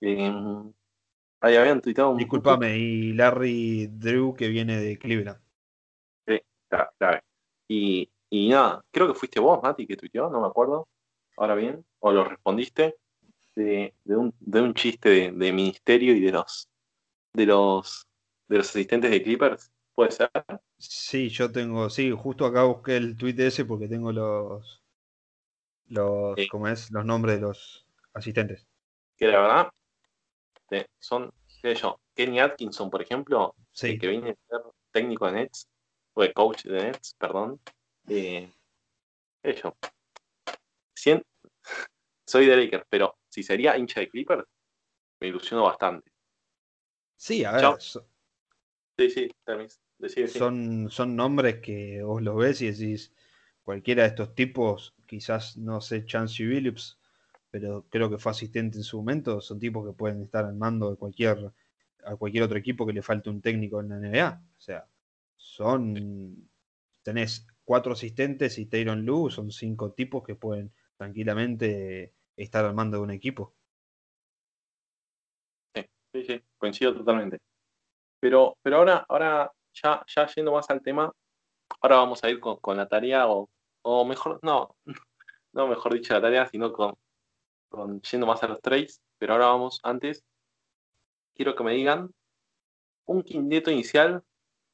eh, ahí habían tuiteado un Disculpame, y Larry Drew que viene de Cleveland. Claro, claro. Y, y nada, creo que fuiste vos, Mati, que tuiteó, no me acuerdo. Ahora bien, o lo respondiste de, de un, de un chiste de, de ministerio y de los de los de los asistentes de Clippers, puede ser. Sí, yo tengo, sí, justo acá busqué el tweet ese porque tengo los, los, Sí. ¿cómo es? Los nombres de los asistentes. Que la verdad te- son, qué sé yo, Kenny Atkinson, por ejemplo, Sí, el que viene a ser técnico de Nets, o de coach de Nets, perdón. Eh. Cien- soy de Lakers, pero si sería hincha de Clippers, me ilusiono bastante. sí, a ver, so- Sí, sí, decí. son, son nombres que vos los ves y decís, cualquiera de estos tipos, quizás no sé, Chansey Billups, pero creo que fue asistente en su momento, son tipos que pueden estar al mando de cualquier, a cualquier otro equipo que le falte un técnico en la NBA. O sea, son, tenés cuatro asistentes y Tyron Lue, son cinco tipos que pueden tranquilamente estar al mando de un equipo. Sí, sí, coincido totalmente. Pero, pero ahora, ahora ya, ya yendo más al tema, ahora vamos a ir con, con la tarea, o, o mejor, no, no mejor dicho la tarea, sino con, con yendo más a los trades. Pero ahora vamos, antes, quiero que me digan un quinteto inicial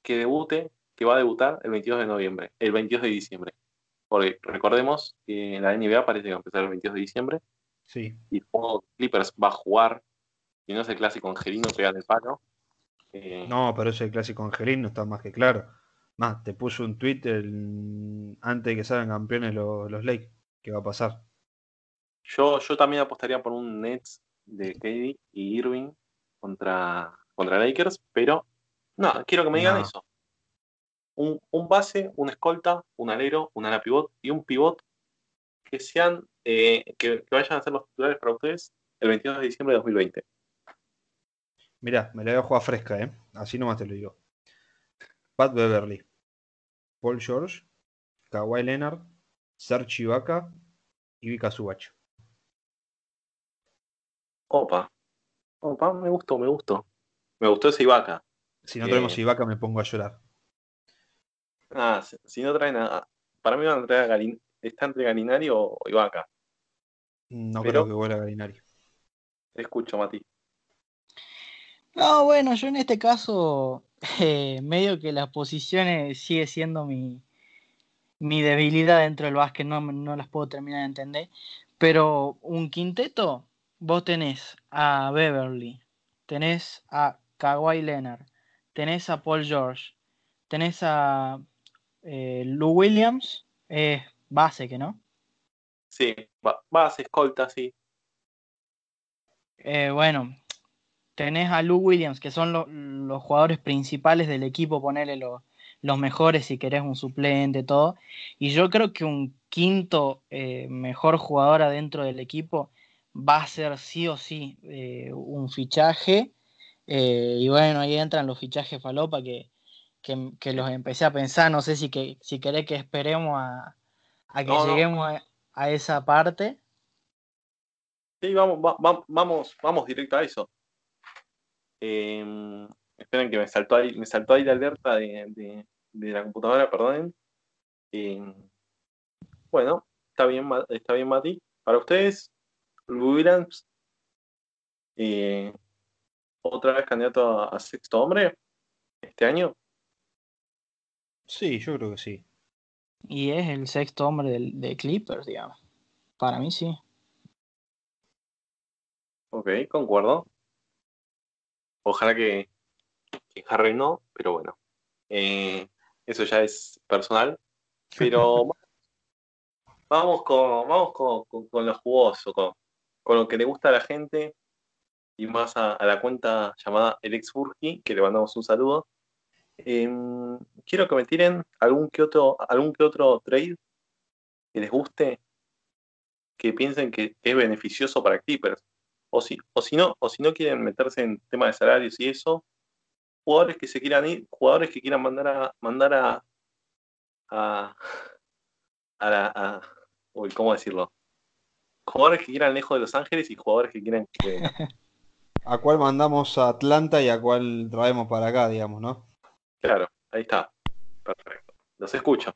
que debute, que va a debutar el 22 de noviembre, el 22 de diciembre. Porque recordemos que la NBA parece que va a empezar el 22 de diciembre Sí, y supongo que Clippers va a jugar, y no es el clásico angelino que el palo. Eh, no, pero ese clásico angelino está más que claro. Más, te puso un tweet el- antes de que salgan campeones los, los Lakers. ¿Qué va a pasar? yo, yo también apostaría por un Nets de KD y Irving contra, contra Lakers, pero no, quiero que me digan No. eso. Un, un base, un escolta, un alero, un ala pivot y un pivot que sean eh, que, que vayan a ser los titulares para ustedes el 22 de diciembre de 2020. Mirá, me la voy a jugar fresca, ¿eh? Así nomás te lo digo. Pat Beverly, Paul George, Kawhi Leonard, Serge Ibaka y Vika Subach. Opa, opa, me gustó, me gustó. Me gustó ese Ibaka. Si no Eh. tenemos Ibaka me pongo a llorar. Ah, si, si no traen a. Para mí van a traer a Galin, está entre Galinari o, o Ibaka. No Pero- creo que vuelva Galinari. Te escucho, Mati. No, bueno, yo en este caso eh, medio que las posiciones sigue siendo mi, mi debilidad dentro del básquet, no, no las puedo terminar de entender. Pero un quinteto, vos tenés a Beverly, tenés a Kawhi Leonard, tenés a Paul George, tenés a eh, Lou Williams, es base, que no? Sí, ba- base, escolta, sí. Eh, bueno, tenés a Lou Williams, que son lo- los jugadores principales del equipo, ponerle los, los mejores si querés un suplente, todo. Y yo creo que un quinto eh, mejor jugador adentro del equipo va a ser sí o sí eh, un fichaje. Eh, y bueno, ahí entran los fichajes falopa que, que, que los empecé a pensar. No sé si, que, si querés que esperemos a, a que No, no. lleguemos a, a esa parte. Sí, vamos, va- va- vamos, vamos directo a eso. Em, esperen que me saltó ahí, me saltó ahí la alerta de, de- de la computadora, perdonen. Em, bueno, está bien, está bien, Mati. Para ustedes, Williams, eh, otra vez candidato a, a sexto hombre este año. Sí, yo creo que sí. Y es el sexto hombre del, de Clippers, digamos. Para mí sí. Ok, concuerdo. Ojalá que, que Harry no, pero bueno. Eh, eso ya es personal. Pero vamos con, vamos con, con- con lo jugoso, con, con lo que le gusta a la gente y más a, a la cuenta llamada Alex Burgi, que le mandamos un saludo. Em, quiero que me tiren algún que otro, algún que otro trade que les guste, que piensen que es beneficioso para Clippers. O si, o si no, o si no quieren meterse en tema de salarios y eso, jugadores que se quieran ir, jugadores que quieran mandar a, mandar a, a, a la, uy, ¿cómo decirlo? Jugadores que quieran lejos de Los Ángeles y jugadores que quieran que ¿A cuál mandamos a Atlanta y a cuál traemos para acá, digamos, no? Claro, ahí está. Perfecto. Los escucho.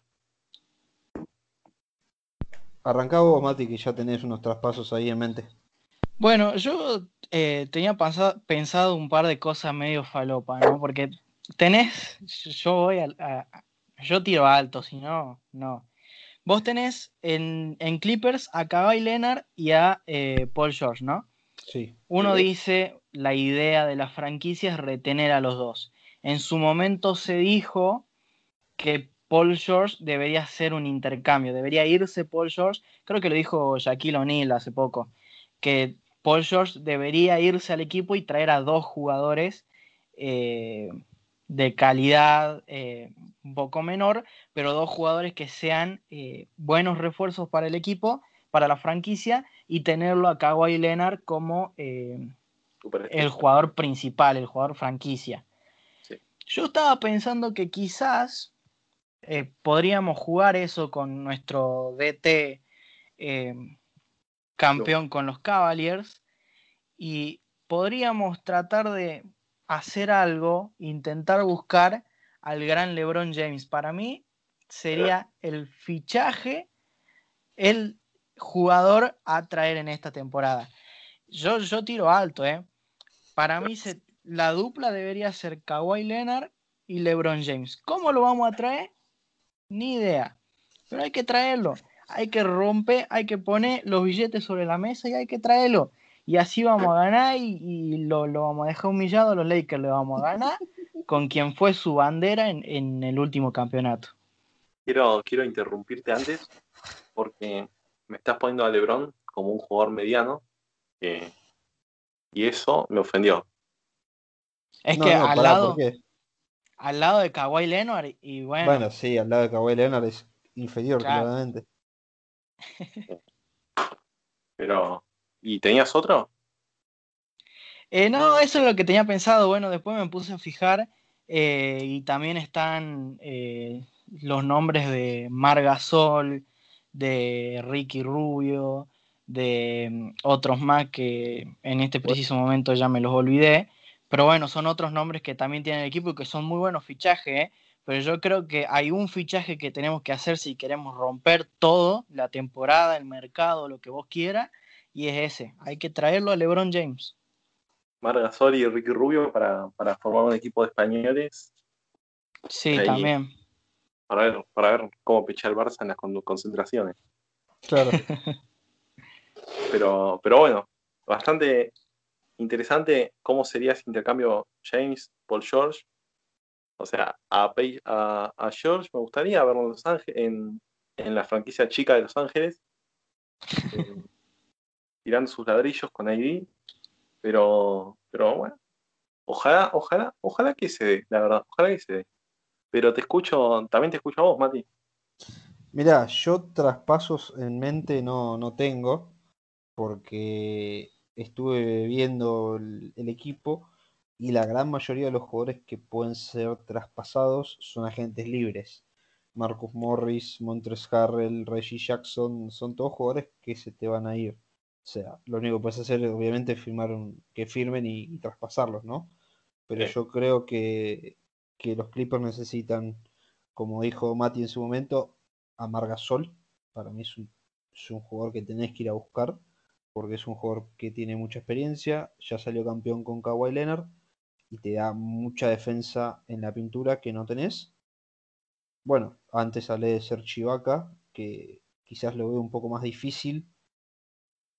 Arrancá vos, Mati, que ya tenés unos traspasos ahí en mente. Bueno, yo eh, tenía pensado un par de cosas medio falopa, ¿no? Porque tenés, yo voy a, a- yo tiro alto, si no, no. Vos tenés en, en Clippers a Kawhi Leonard y a eh, Paul George, ¿no? Sí. Uno Sí. dice, la idea de la franquicia es retener a los dos. En su momento se dijo que Paul George debería hacer un intercambio, debería irse Paul George, creo que lo dijo Shaquille O'Neal hace poco, que Paul George debería irse al equipo y traer a dos jugadores eh, de calidad eh, un poco menor, pero dos jugadores que sean eh, buenos refuerzos para el equipo, para la franquicia, y tenerlo a Kawhi Leonard como el jugador principal, el jugador franquicia. Yo estaba pensando que quizás eh, podríamos jugar eso con nuestro DT eh, campeón con los Cavaliers y podríamos tratar de hacer algo, intentar buscar al gran LeBron James. Para mí sería el fichaje, el jugador a traer en esta temporada. Yo, yo tiro alto, ¿eh? Para mí se- la dupla debería ser Kawhi Leonard y LeBron James. ¿Cómo lo vamos a traer? Ni idea. Pero hay que traerlo. Hay que romper, hay que poner los billetes sobre la mesa y hay que traerlo. Y así vamos a ganar y, y lo, lo vamos a dejar humillado a los Lakers. Le vamos a ganar con quien fue su bandera en, el último campeonato. Quiero, quiero interrumpirte antes porque me estás poniendo a LeBron como un jugador mediano y eso me ofendió. Es No, que no, al, pará, lado, al lado de Kawhi Leonard y bueno, Bueno, sí, al lado de Kawhi Leonard es inferior, Claro. claramente. Pero, ¿y tenías otro? Eh, no, eso es lo que tenía pensado. Bueno, después me puse a fijar eh, y también están eh, los nombres de Margasol, de Ricky Rubio, de mm, otros más que en este preciso momento ya me los olvidé. Pero bueno, son otros nombres que también tienen el equipo y que son muy buenos fichajes. ¿eh? Pero yo creo que hay un fichaje que tenemos que hacer si queremos romper todo, la temporada, el mercado, lo que vos quieras, y es ese. Hay que traerlo a LeBron James. Mar Gasol y Ricky Rubio para, para formar un equipo de españoles Sí, Ahí. también. para ver, para ver cómo picha el Barça en las con- concentraciones. Claro. Pero, pero bueno, bastante interesante cómo sería ese intercambio James Paul George. O sea, a George me gustaría verlo en Los Ángeles, en, en la franquicia chica de Los Ángeles, eh, tirando sus ladrillos con ID. Pero, pero bueno, ojalá, ojalá, ojalá que se dé, la verdad, ojalá que se dé. Pero te escucho, también te escucho a vos, Mati. Mirá, yo traspasos en mente no, no tengo, porque estuve viendo el, el equipo y la gran mayoría de los jugadores que pueden ser traspasados son agentes libres. Marcus Morris, Montres Harrell, Reggie Jackson, son todos jugadores que se te van a ir. O sea, lo único que puedes hacer obviamente es firmar un- que firmen y, y traspasarlos, ¿no? Pero Sí. yo creo que, que los Clippers necesitan, como dijo Mati en su momento, a Margasol. Para mí es un, es un jugador que tenés que ir a buscar, porque es un jugador que tiene mucha experiencia, ya salió campeón con Kawhi Leonard y te da mucha defensa en la pintura que no tenés. Bueno, antes hablé de ser Chivaca, que quizás lo veo un poco más difícil,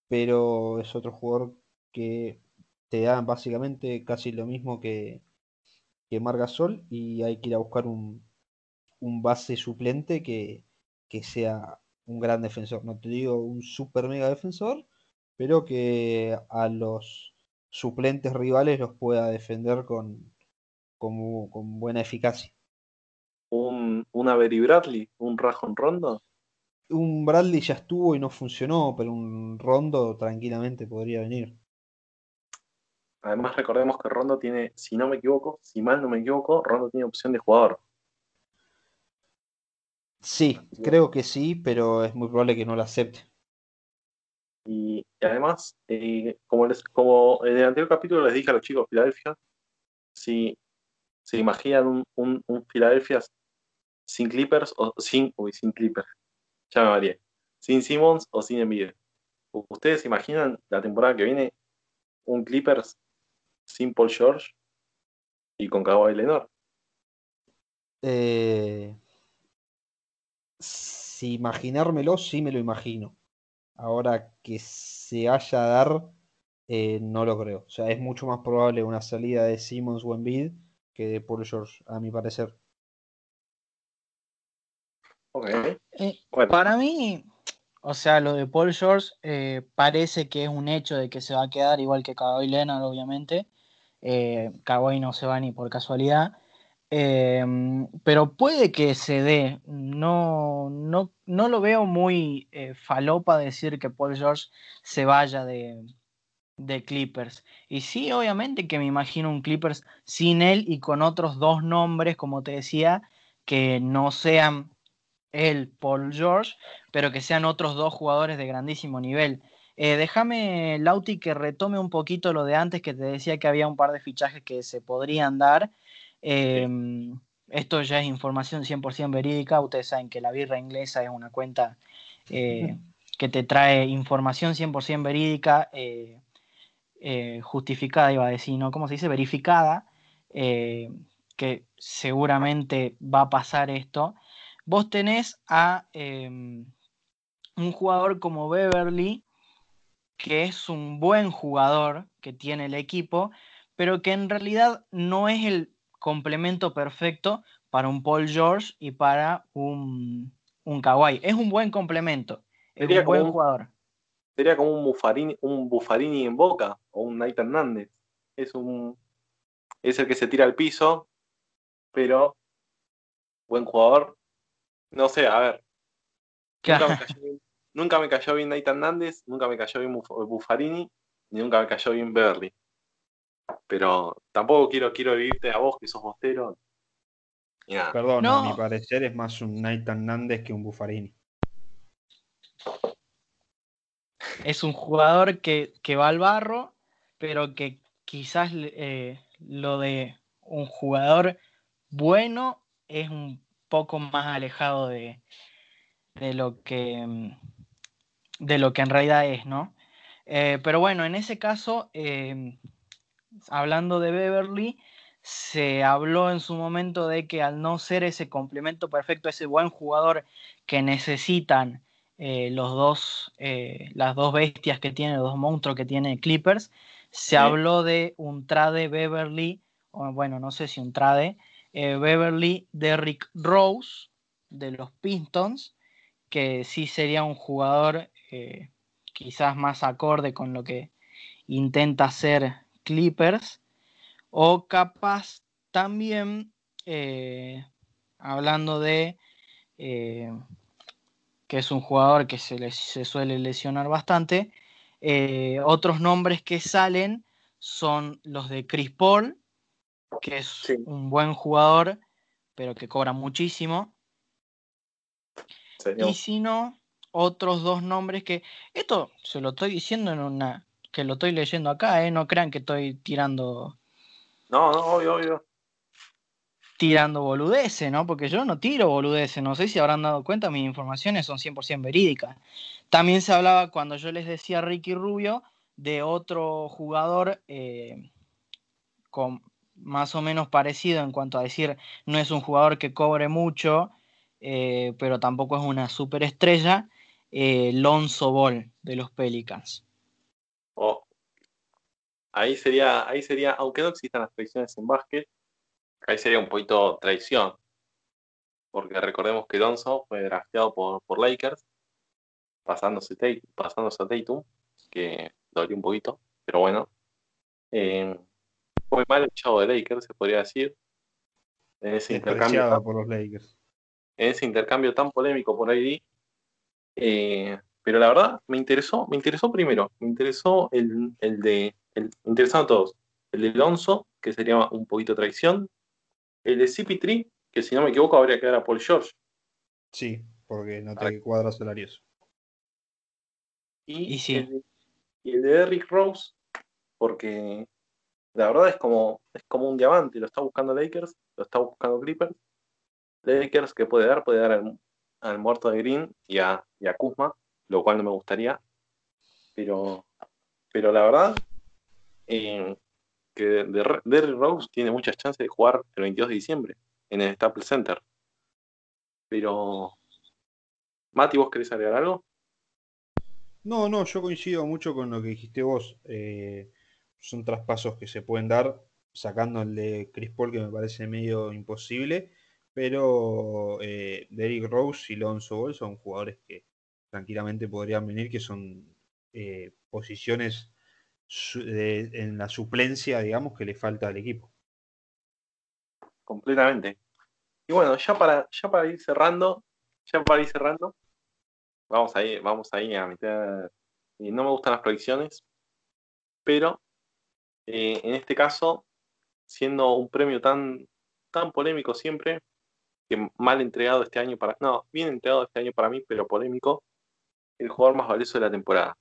pero es otro jugador que te da básicamente casi lo mismo que, que Margasol y hay que ir a buscar un, un base suplente que, que sea un gran defensor. No te digo un super mega defensor, pero que a los suplentes rivales los pueda defender con, con, con buena eficacia. Un, un Avery Bradley, un Rajon Rondo. Un Bradley ya estuvo y no funcionó, pero un Rondo tranquilamente podría venir. Además, recordemos que Rondo tiene, si no me equivoco, si mal no me equivoco, Rondo tiene opción de jugador. Sí, creo que sí, pero es muy probable que no lo acepte. Y, además, eh, como, les, como en el anterior capítulo les dije a los chicos de Filadelfia, si se imaginan un, un, Philadelphia sin Clippers o sin, uy, sin Clippers, ya me varié, sin Simmons o sin Embiid. ¿Ustedes se imaginan la temporada que viene un Clippers sin Paul George y con Kawhi Leonard? Eh, si imaginármelo, sí me lo imagino. Ahora que se haya a dar, eh, no lo creo. O sea, es mucho más probable una salida de Simmons o Embiid que de Paul George, a mi parecer. Ok. Eh, Bueno, Para mí, o sea, lo de Paul George eh, parece que es un hecho de que se va a quedar igual que Kawhi Leonard, obviamente. Eh, Kawhi no se va ni por casualidad. Eh, pero puede que se dé. No, no, no lo veo muy eh, falopa decir que Paul George se vaya de, de Clippers. Y sí, obviamente que me imagino un Clippers sin él y con otros dos nombres, como te decía, que no sean él, Paul George, pero que sean otros dos jugadores de grandísimo nivel. Eh, déjame, Lauti, que retome un poquito lo de antes, que te decía que había un par de fichajes que se podrían dar. Eh, esto ya es información 100% verídica. Ustedes saben que la birra inglesa es una cuenta eh, que te trae información 100% verídica, eh, eh, justificada, iba a decir, ¿no? ¿Cómo se dice? Verificada, que seguramente va a pasar esto. Vos tenés a eh, un jugador como Beverly, que es un buen jugador que tiene el equipo, pero que en realidad no es el complemento perfecto para un Paul George y para un, un Kawhi. Es un buen complemento, es Sería un buen un- jugador. sería como un Buffarini, un Buffarini en Boca o un Nathan Hernández. Es un es el que se tira al piso, pero buen jugador. No sé, a ver. Nunca me cayó bien, nunca me cayó bien Nathan Hernández, nunca me cayó bien Buf- Buffarini, ni nunca me cayó bien Beverly. Pero tampoco quiero, quiero irte a vos, que sos bostero. Y nada. Perdón, No. a mi parecer es más un Nathan Nández que un Buffarini. es un jugador que, que va al barro, pero que quizás eh, lo de un jugador bueno es un poco más alejado de, de lo que de lo que en realidad es, ¿no? Eh, pero bueno, en ese caso, eh, hablando de Beverly, se habló en su momento de que al no ser ese complemento perfecto, ese buen jugador que necesitan eh, los dos, eh, las dos bestias que tiene, los dos monstruos que tiene Clippers, se habló de un trade Beverly, o bueno, no sé si un trade, eh, Beverly Derrick Rose de los Pistons, que sí sería un jugador quizás más acorde con lo que intenta hacer Clippers, o capaz también, eh, hablando de eh, que es un jugador que se, se suele lesionar bastante, eh, otros nombres que salen son los de Chris Paul, que es un buen jugador, pero que cobra muchísimo. Y si no, otros dos nombres que. Esto se lo estoy diciendo en una. Que lo estoy leyendo acá, ¿eh? No crean que estoy tirando no, no, obvio, obvio. Tirando boludeces, ¿no? Porque yo no tiro boludeces, no sé si habrán dado cuenta, mis informaciones son 100% verídicas. También se hablaba cuando yo les decía Ricky Rubio de otro jugador eh, con más o menos parecido en cuanto a decir, no es un jugador que cobre mucho, eh, pero tampoco es una superestrella, eh, Lonzo Ball de los Pelicans. Oh, ahí sería, ahí sería, aunque no existan las traiciones en básquet, ahí sería un poquito traición. Porque recordemos que Donzo fue drafteado por, por Lakers, pasándose, pasándose a Tatum, que dolió un poquito, pero bueno. Eh, fue mal echado de Lakers, se podría decir. En ese intercambio. por los Lakers. En ese intercambio tan polémico por ahí. Eh, pero la verdad, me interesó, me interesó primero, me interesó el, el de el, interesante todos. El de Alonso, que sería un poquito traición. El de CP3, que si no me equivoco habría que dar a Paul George. Sí, porque no te cuadra salarios. Y, y, el, y, el, de Derrick Rose, porque la verdad es como, es como un diamante, lo está buscando Lakers, lo está buscando Clippers. Lakers que puede dar, puede dar al, muerto de Green y a, y a Kuzma, lo cual no me gustaría. Pero, pero la verdad, eh, que Derrick Rose tiene muchas chances de jugar el 22 de diciembre en el Staples Center. Pero, Mati, ¿vos querés agregar algo? No, no, yo coincido mucho con lo que dijiste vos. Eh, son traspasos que se pueden dar, sacando el de Chris Paul, que me parece medio imposible. Pero eh, Derrick Rose y Lonzo Ball son jugadores que tranquilamente podrían venir, que son eh, posiciones en la suplencia, digamos, que le falta al equipo. Completamente. Y bueno, ya para, ya para ir cerrando, ya para ir cerrando, vamos ahí, vamos ahí a meter. Y no me gustan las proyecciones, pero eh, en este caso, siendo un premio tan, tan polémico siempre, que mal entregado este año para. No, bien entregado este año para mí, pero polémico, el jugador más valioso de la temporada.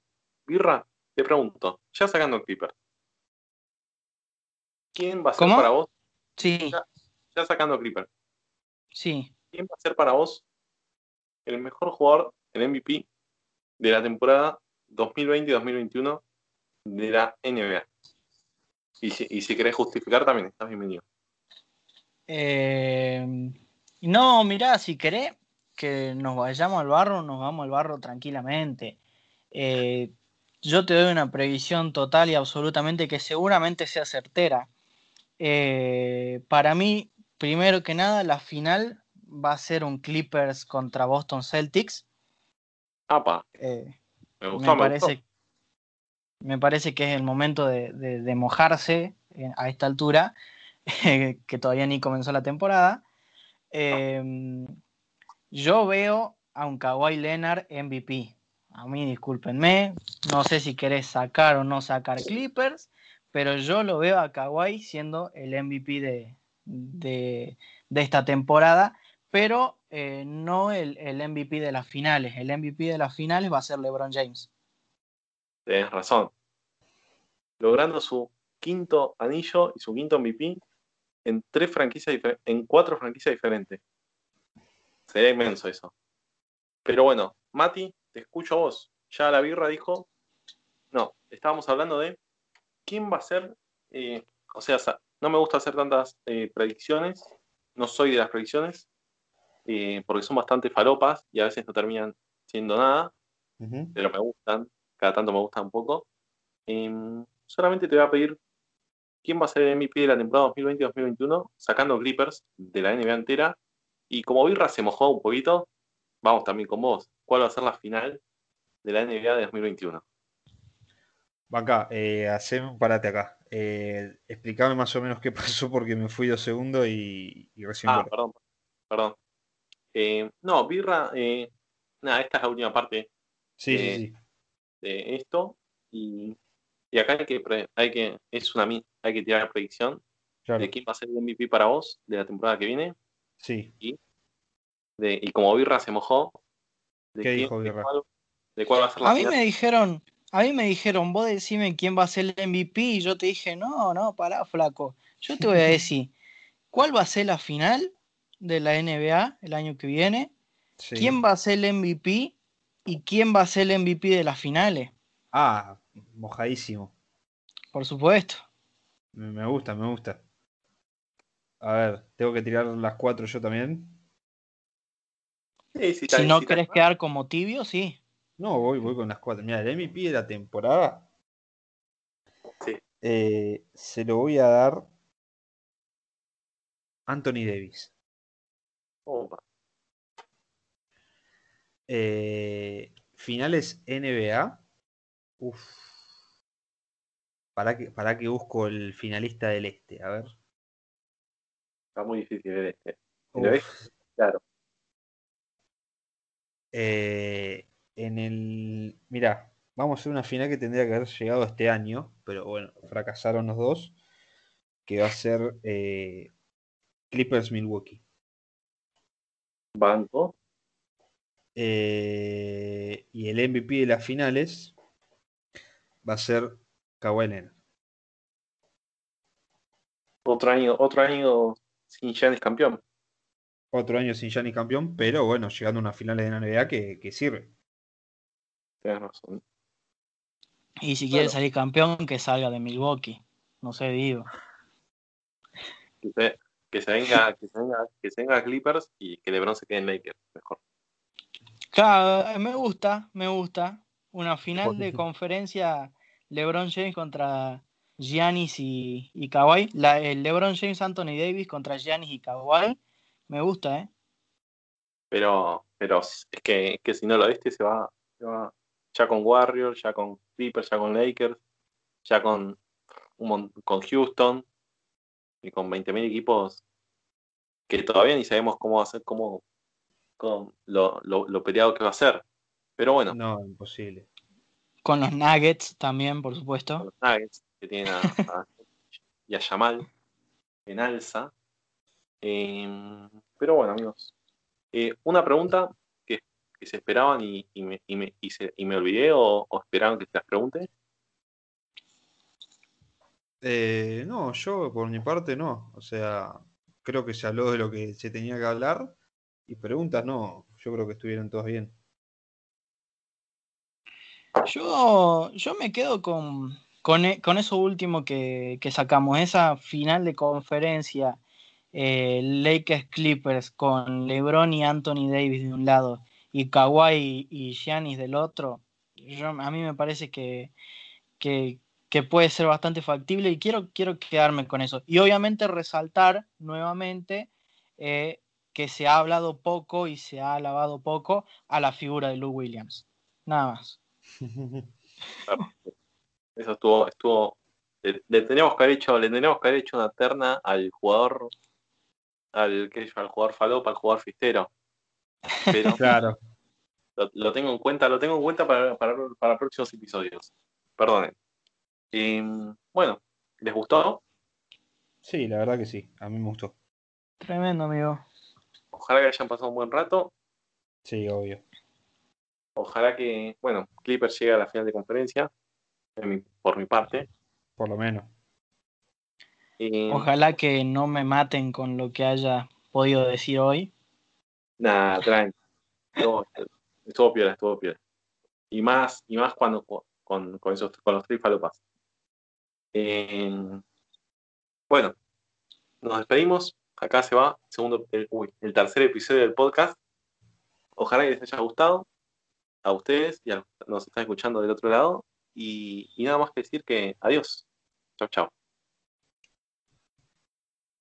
Birra, te pregunto, ya sacando Clipper, ¿quién va a ser para vos? Sí. Ya, sacando Clipper. Sí. ¿Quién va a ser para vos el mejor jugador, el MVP de la temporada 2020-2021 de la NBA? Y si, y si querés justificar también, estás bienvenido. Eh, no, mirá, si querés que nos vayamos al barro, nos vamos al barro tranquilamente. Eh, yo te doy una previsión total y absolutamente que seguramente sea certera. Eh, para mí, primero que nada, la final va a ser un Clippers contra Boston Celtics. Eh, me, parece, me parece que es el momento de, mojarse a esta altura, que todavía ni comenzó la temporada. Em, yo veo a un Kawhi Leonard MVP a mí discúlpenme, no sé si querés sacar o no sacar Clippers, pero yo lo veo a Kawhi siendo el MVP de, de, esta temporada, pero eh, no el, MVP de las finales. El MVP de las finales va a ser LeBron James. Tienes razón. Logrando su quinto anillo y su quinto MVP en tres franquicias en cuatro franquicias diferentes. Sería inmenso eso. Pero bueno, Mati, te escucho a vos. Ya la birra dijo, no, estábamos hablando de quién va a ser, eh, o sea, no me gusta hacer tantas eh, predicciones, no soy de las predicciones, eh, porque son bastante falopas y a veces no terminan siendo nada, pero me gustan, cada tanto me gustan un poco. Em, solamente te voy a pedir quién va a ser el MVP de la temporada 2020-2021, sacando Clippers de la NBA entera. Y como Birra se mojó un poquito, vamos también con vos. ¿Cuál va a ser la final de la NBA de 2021? Acá, eh, haceme un parate acá. Eh, explícame más o menos qué pasó porque me fui dos segundos y, y recién Ah, perdón, perdón. Eh, no, Birra, eh, nada, esta es la última parte Sí, eh, sí, sí. de esto. Y, y acá hay que, hay que, es una, hay que tirar la predicción Claro. de quién va a ser el MVP para vos de la temporada que viene. Sí. De, y como Birra se mojó, de, ¿Qué quién- dijo de cuál, de cuál va a ser la A mí final. me dijeron, a mí me dijeron, vos decime quién va a ser el MVP y yo te dije, no, no, pará, flaco. Yo te voy a decir, ¿cuál va a ser la final de la NBA el año que viene? sí. ¿Quién va a ser el MVP y quién va a ser el MVP de las finales? Ah, mojadísimo. Por supuesto. Me gusta, me gusta. A ver, tengo que tirar las cuatro yo también. Sí, sí, Si no querés quedar como tibio, sí. No, voy, voy con las cuatro. Mira, el MVP de la temporada. Sí. eh, se lo voy a dar Anthony Davis. Opa. Eh, finales NBA. Uf. Para que, para que busco el finalista del este. A ver. Está muy difícil ver este. ¿Lo ves? Claro. Eh, en el. Mira, vamos a hacer una final que tendría que haber llegado este año, pero bueno, fracasaron los dos. Que va a ser eh, Clippers Milwaukee. Banco. Eh, y el MVP de las finales va a ser Kawhi Leonard. Otro año, otro año sin Giannis campeón. Otro año sin Giannis campeón, pero bueno, llegando a unas finales de la NBA que, que sirve. Tienes razón. Y si quiere Claro. salir campeón, que salga de Milwaukee. No sé, digo. Que se, que se venga, que se venga, que se venga Clippers y que LeBron se quede en Lakers. Mejor. Claro, eh, me gusta, me gusta. Una final de conferencia LeBron James contra Giannis y, y Kawhi. La, el LeBron James Anthony Davis contra Giannis y Kawhi. Me gusta, ¿eh? Pero, pero es que, que si no lo viste, se va, se va ya con Warriors, ya con Clippers, ya con Lakers, ya con, con Houston y con 20.000 equipos que todavía ni sabemos cómo va a ser, cómo, cómo- lo, lo, lo peleado que va a ser. Pero bueno, No, imposible. Con los Nuggets también, por con supuesto. los Nuggets, que tienen a, a- y a Yamal en alza. Eh, pero bueno, amigos. Eh, una pregunta que, que se esperaban y, y me, y, me, y, se- y me olvidé o, o esperaban que te las pregunte. Eh, no, yo por mi parte no. O sea, creo que se habló de lo que se tenía que hablar. Y preguntas no, yo creo que estuvieron todas bien. Yo, yo me quedo con, con, e- con eso último que, que sacamos, esa final de conferencia eh, Lakers Clippers con LeBron y Anthony Davis de un lado y Kawhi y Giannis del otro. A mí me parece que, que, que puede ser bastante factible y quiero, quiero quedarme con eso. Y obviamente resaltar nuevamente eh, que se ha hablado poco y se ha alabado poco a la figura de Lou Williams. Nada más. Eso estuvo, estuvo. Le, le teníamos que haber hecho, le teníamos que haber hecho una terna al jugador, al qué al jugador falopa, al jugador fistero. Pero Claro. lo, lo tengo en cuenta, lo tengo en cuenta para, para, para próximos episodios. Perdonen. Em, bueno, ¿les gustó? Sí, la verdad que sí. A mí me gustó. Tremendo, amigo. Ojalá que hayan pasado un buen rato. Sí, obvio. Ojalá que, bueno, Clippers llegue a la final de conferencia, en por mi parte. Por lo menos. Ojalá que no me maten con lo que haya podido decir hoy. Nah, tranqui. No, estuvo piola, estuvo piola. Y más, y más cuando con, con, esos, con los trifalopas. Eh, em, bueno, nos despedimos. Acá se va segundo, el, el tercer episodio del podcast. Ojalá que les haya gustado a ustedes y a los que nos están escuchando del otro lado. Y, nada más que decir que adiós. Chao, chao.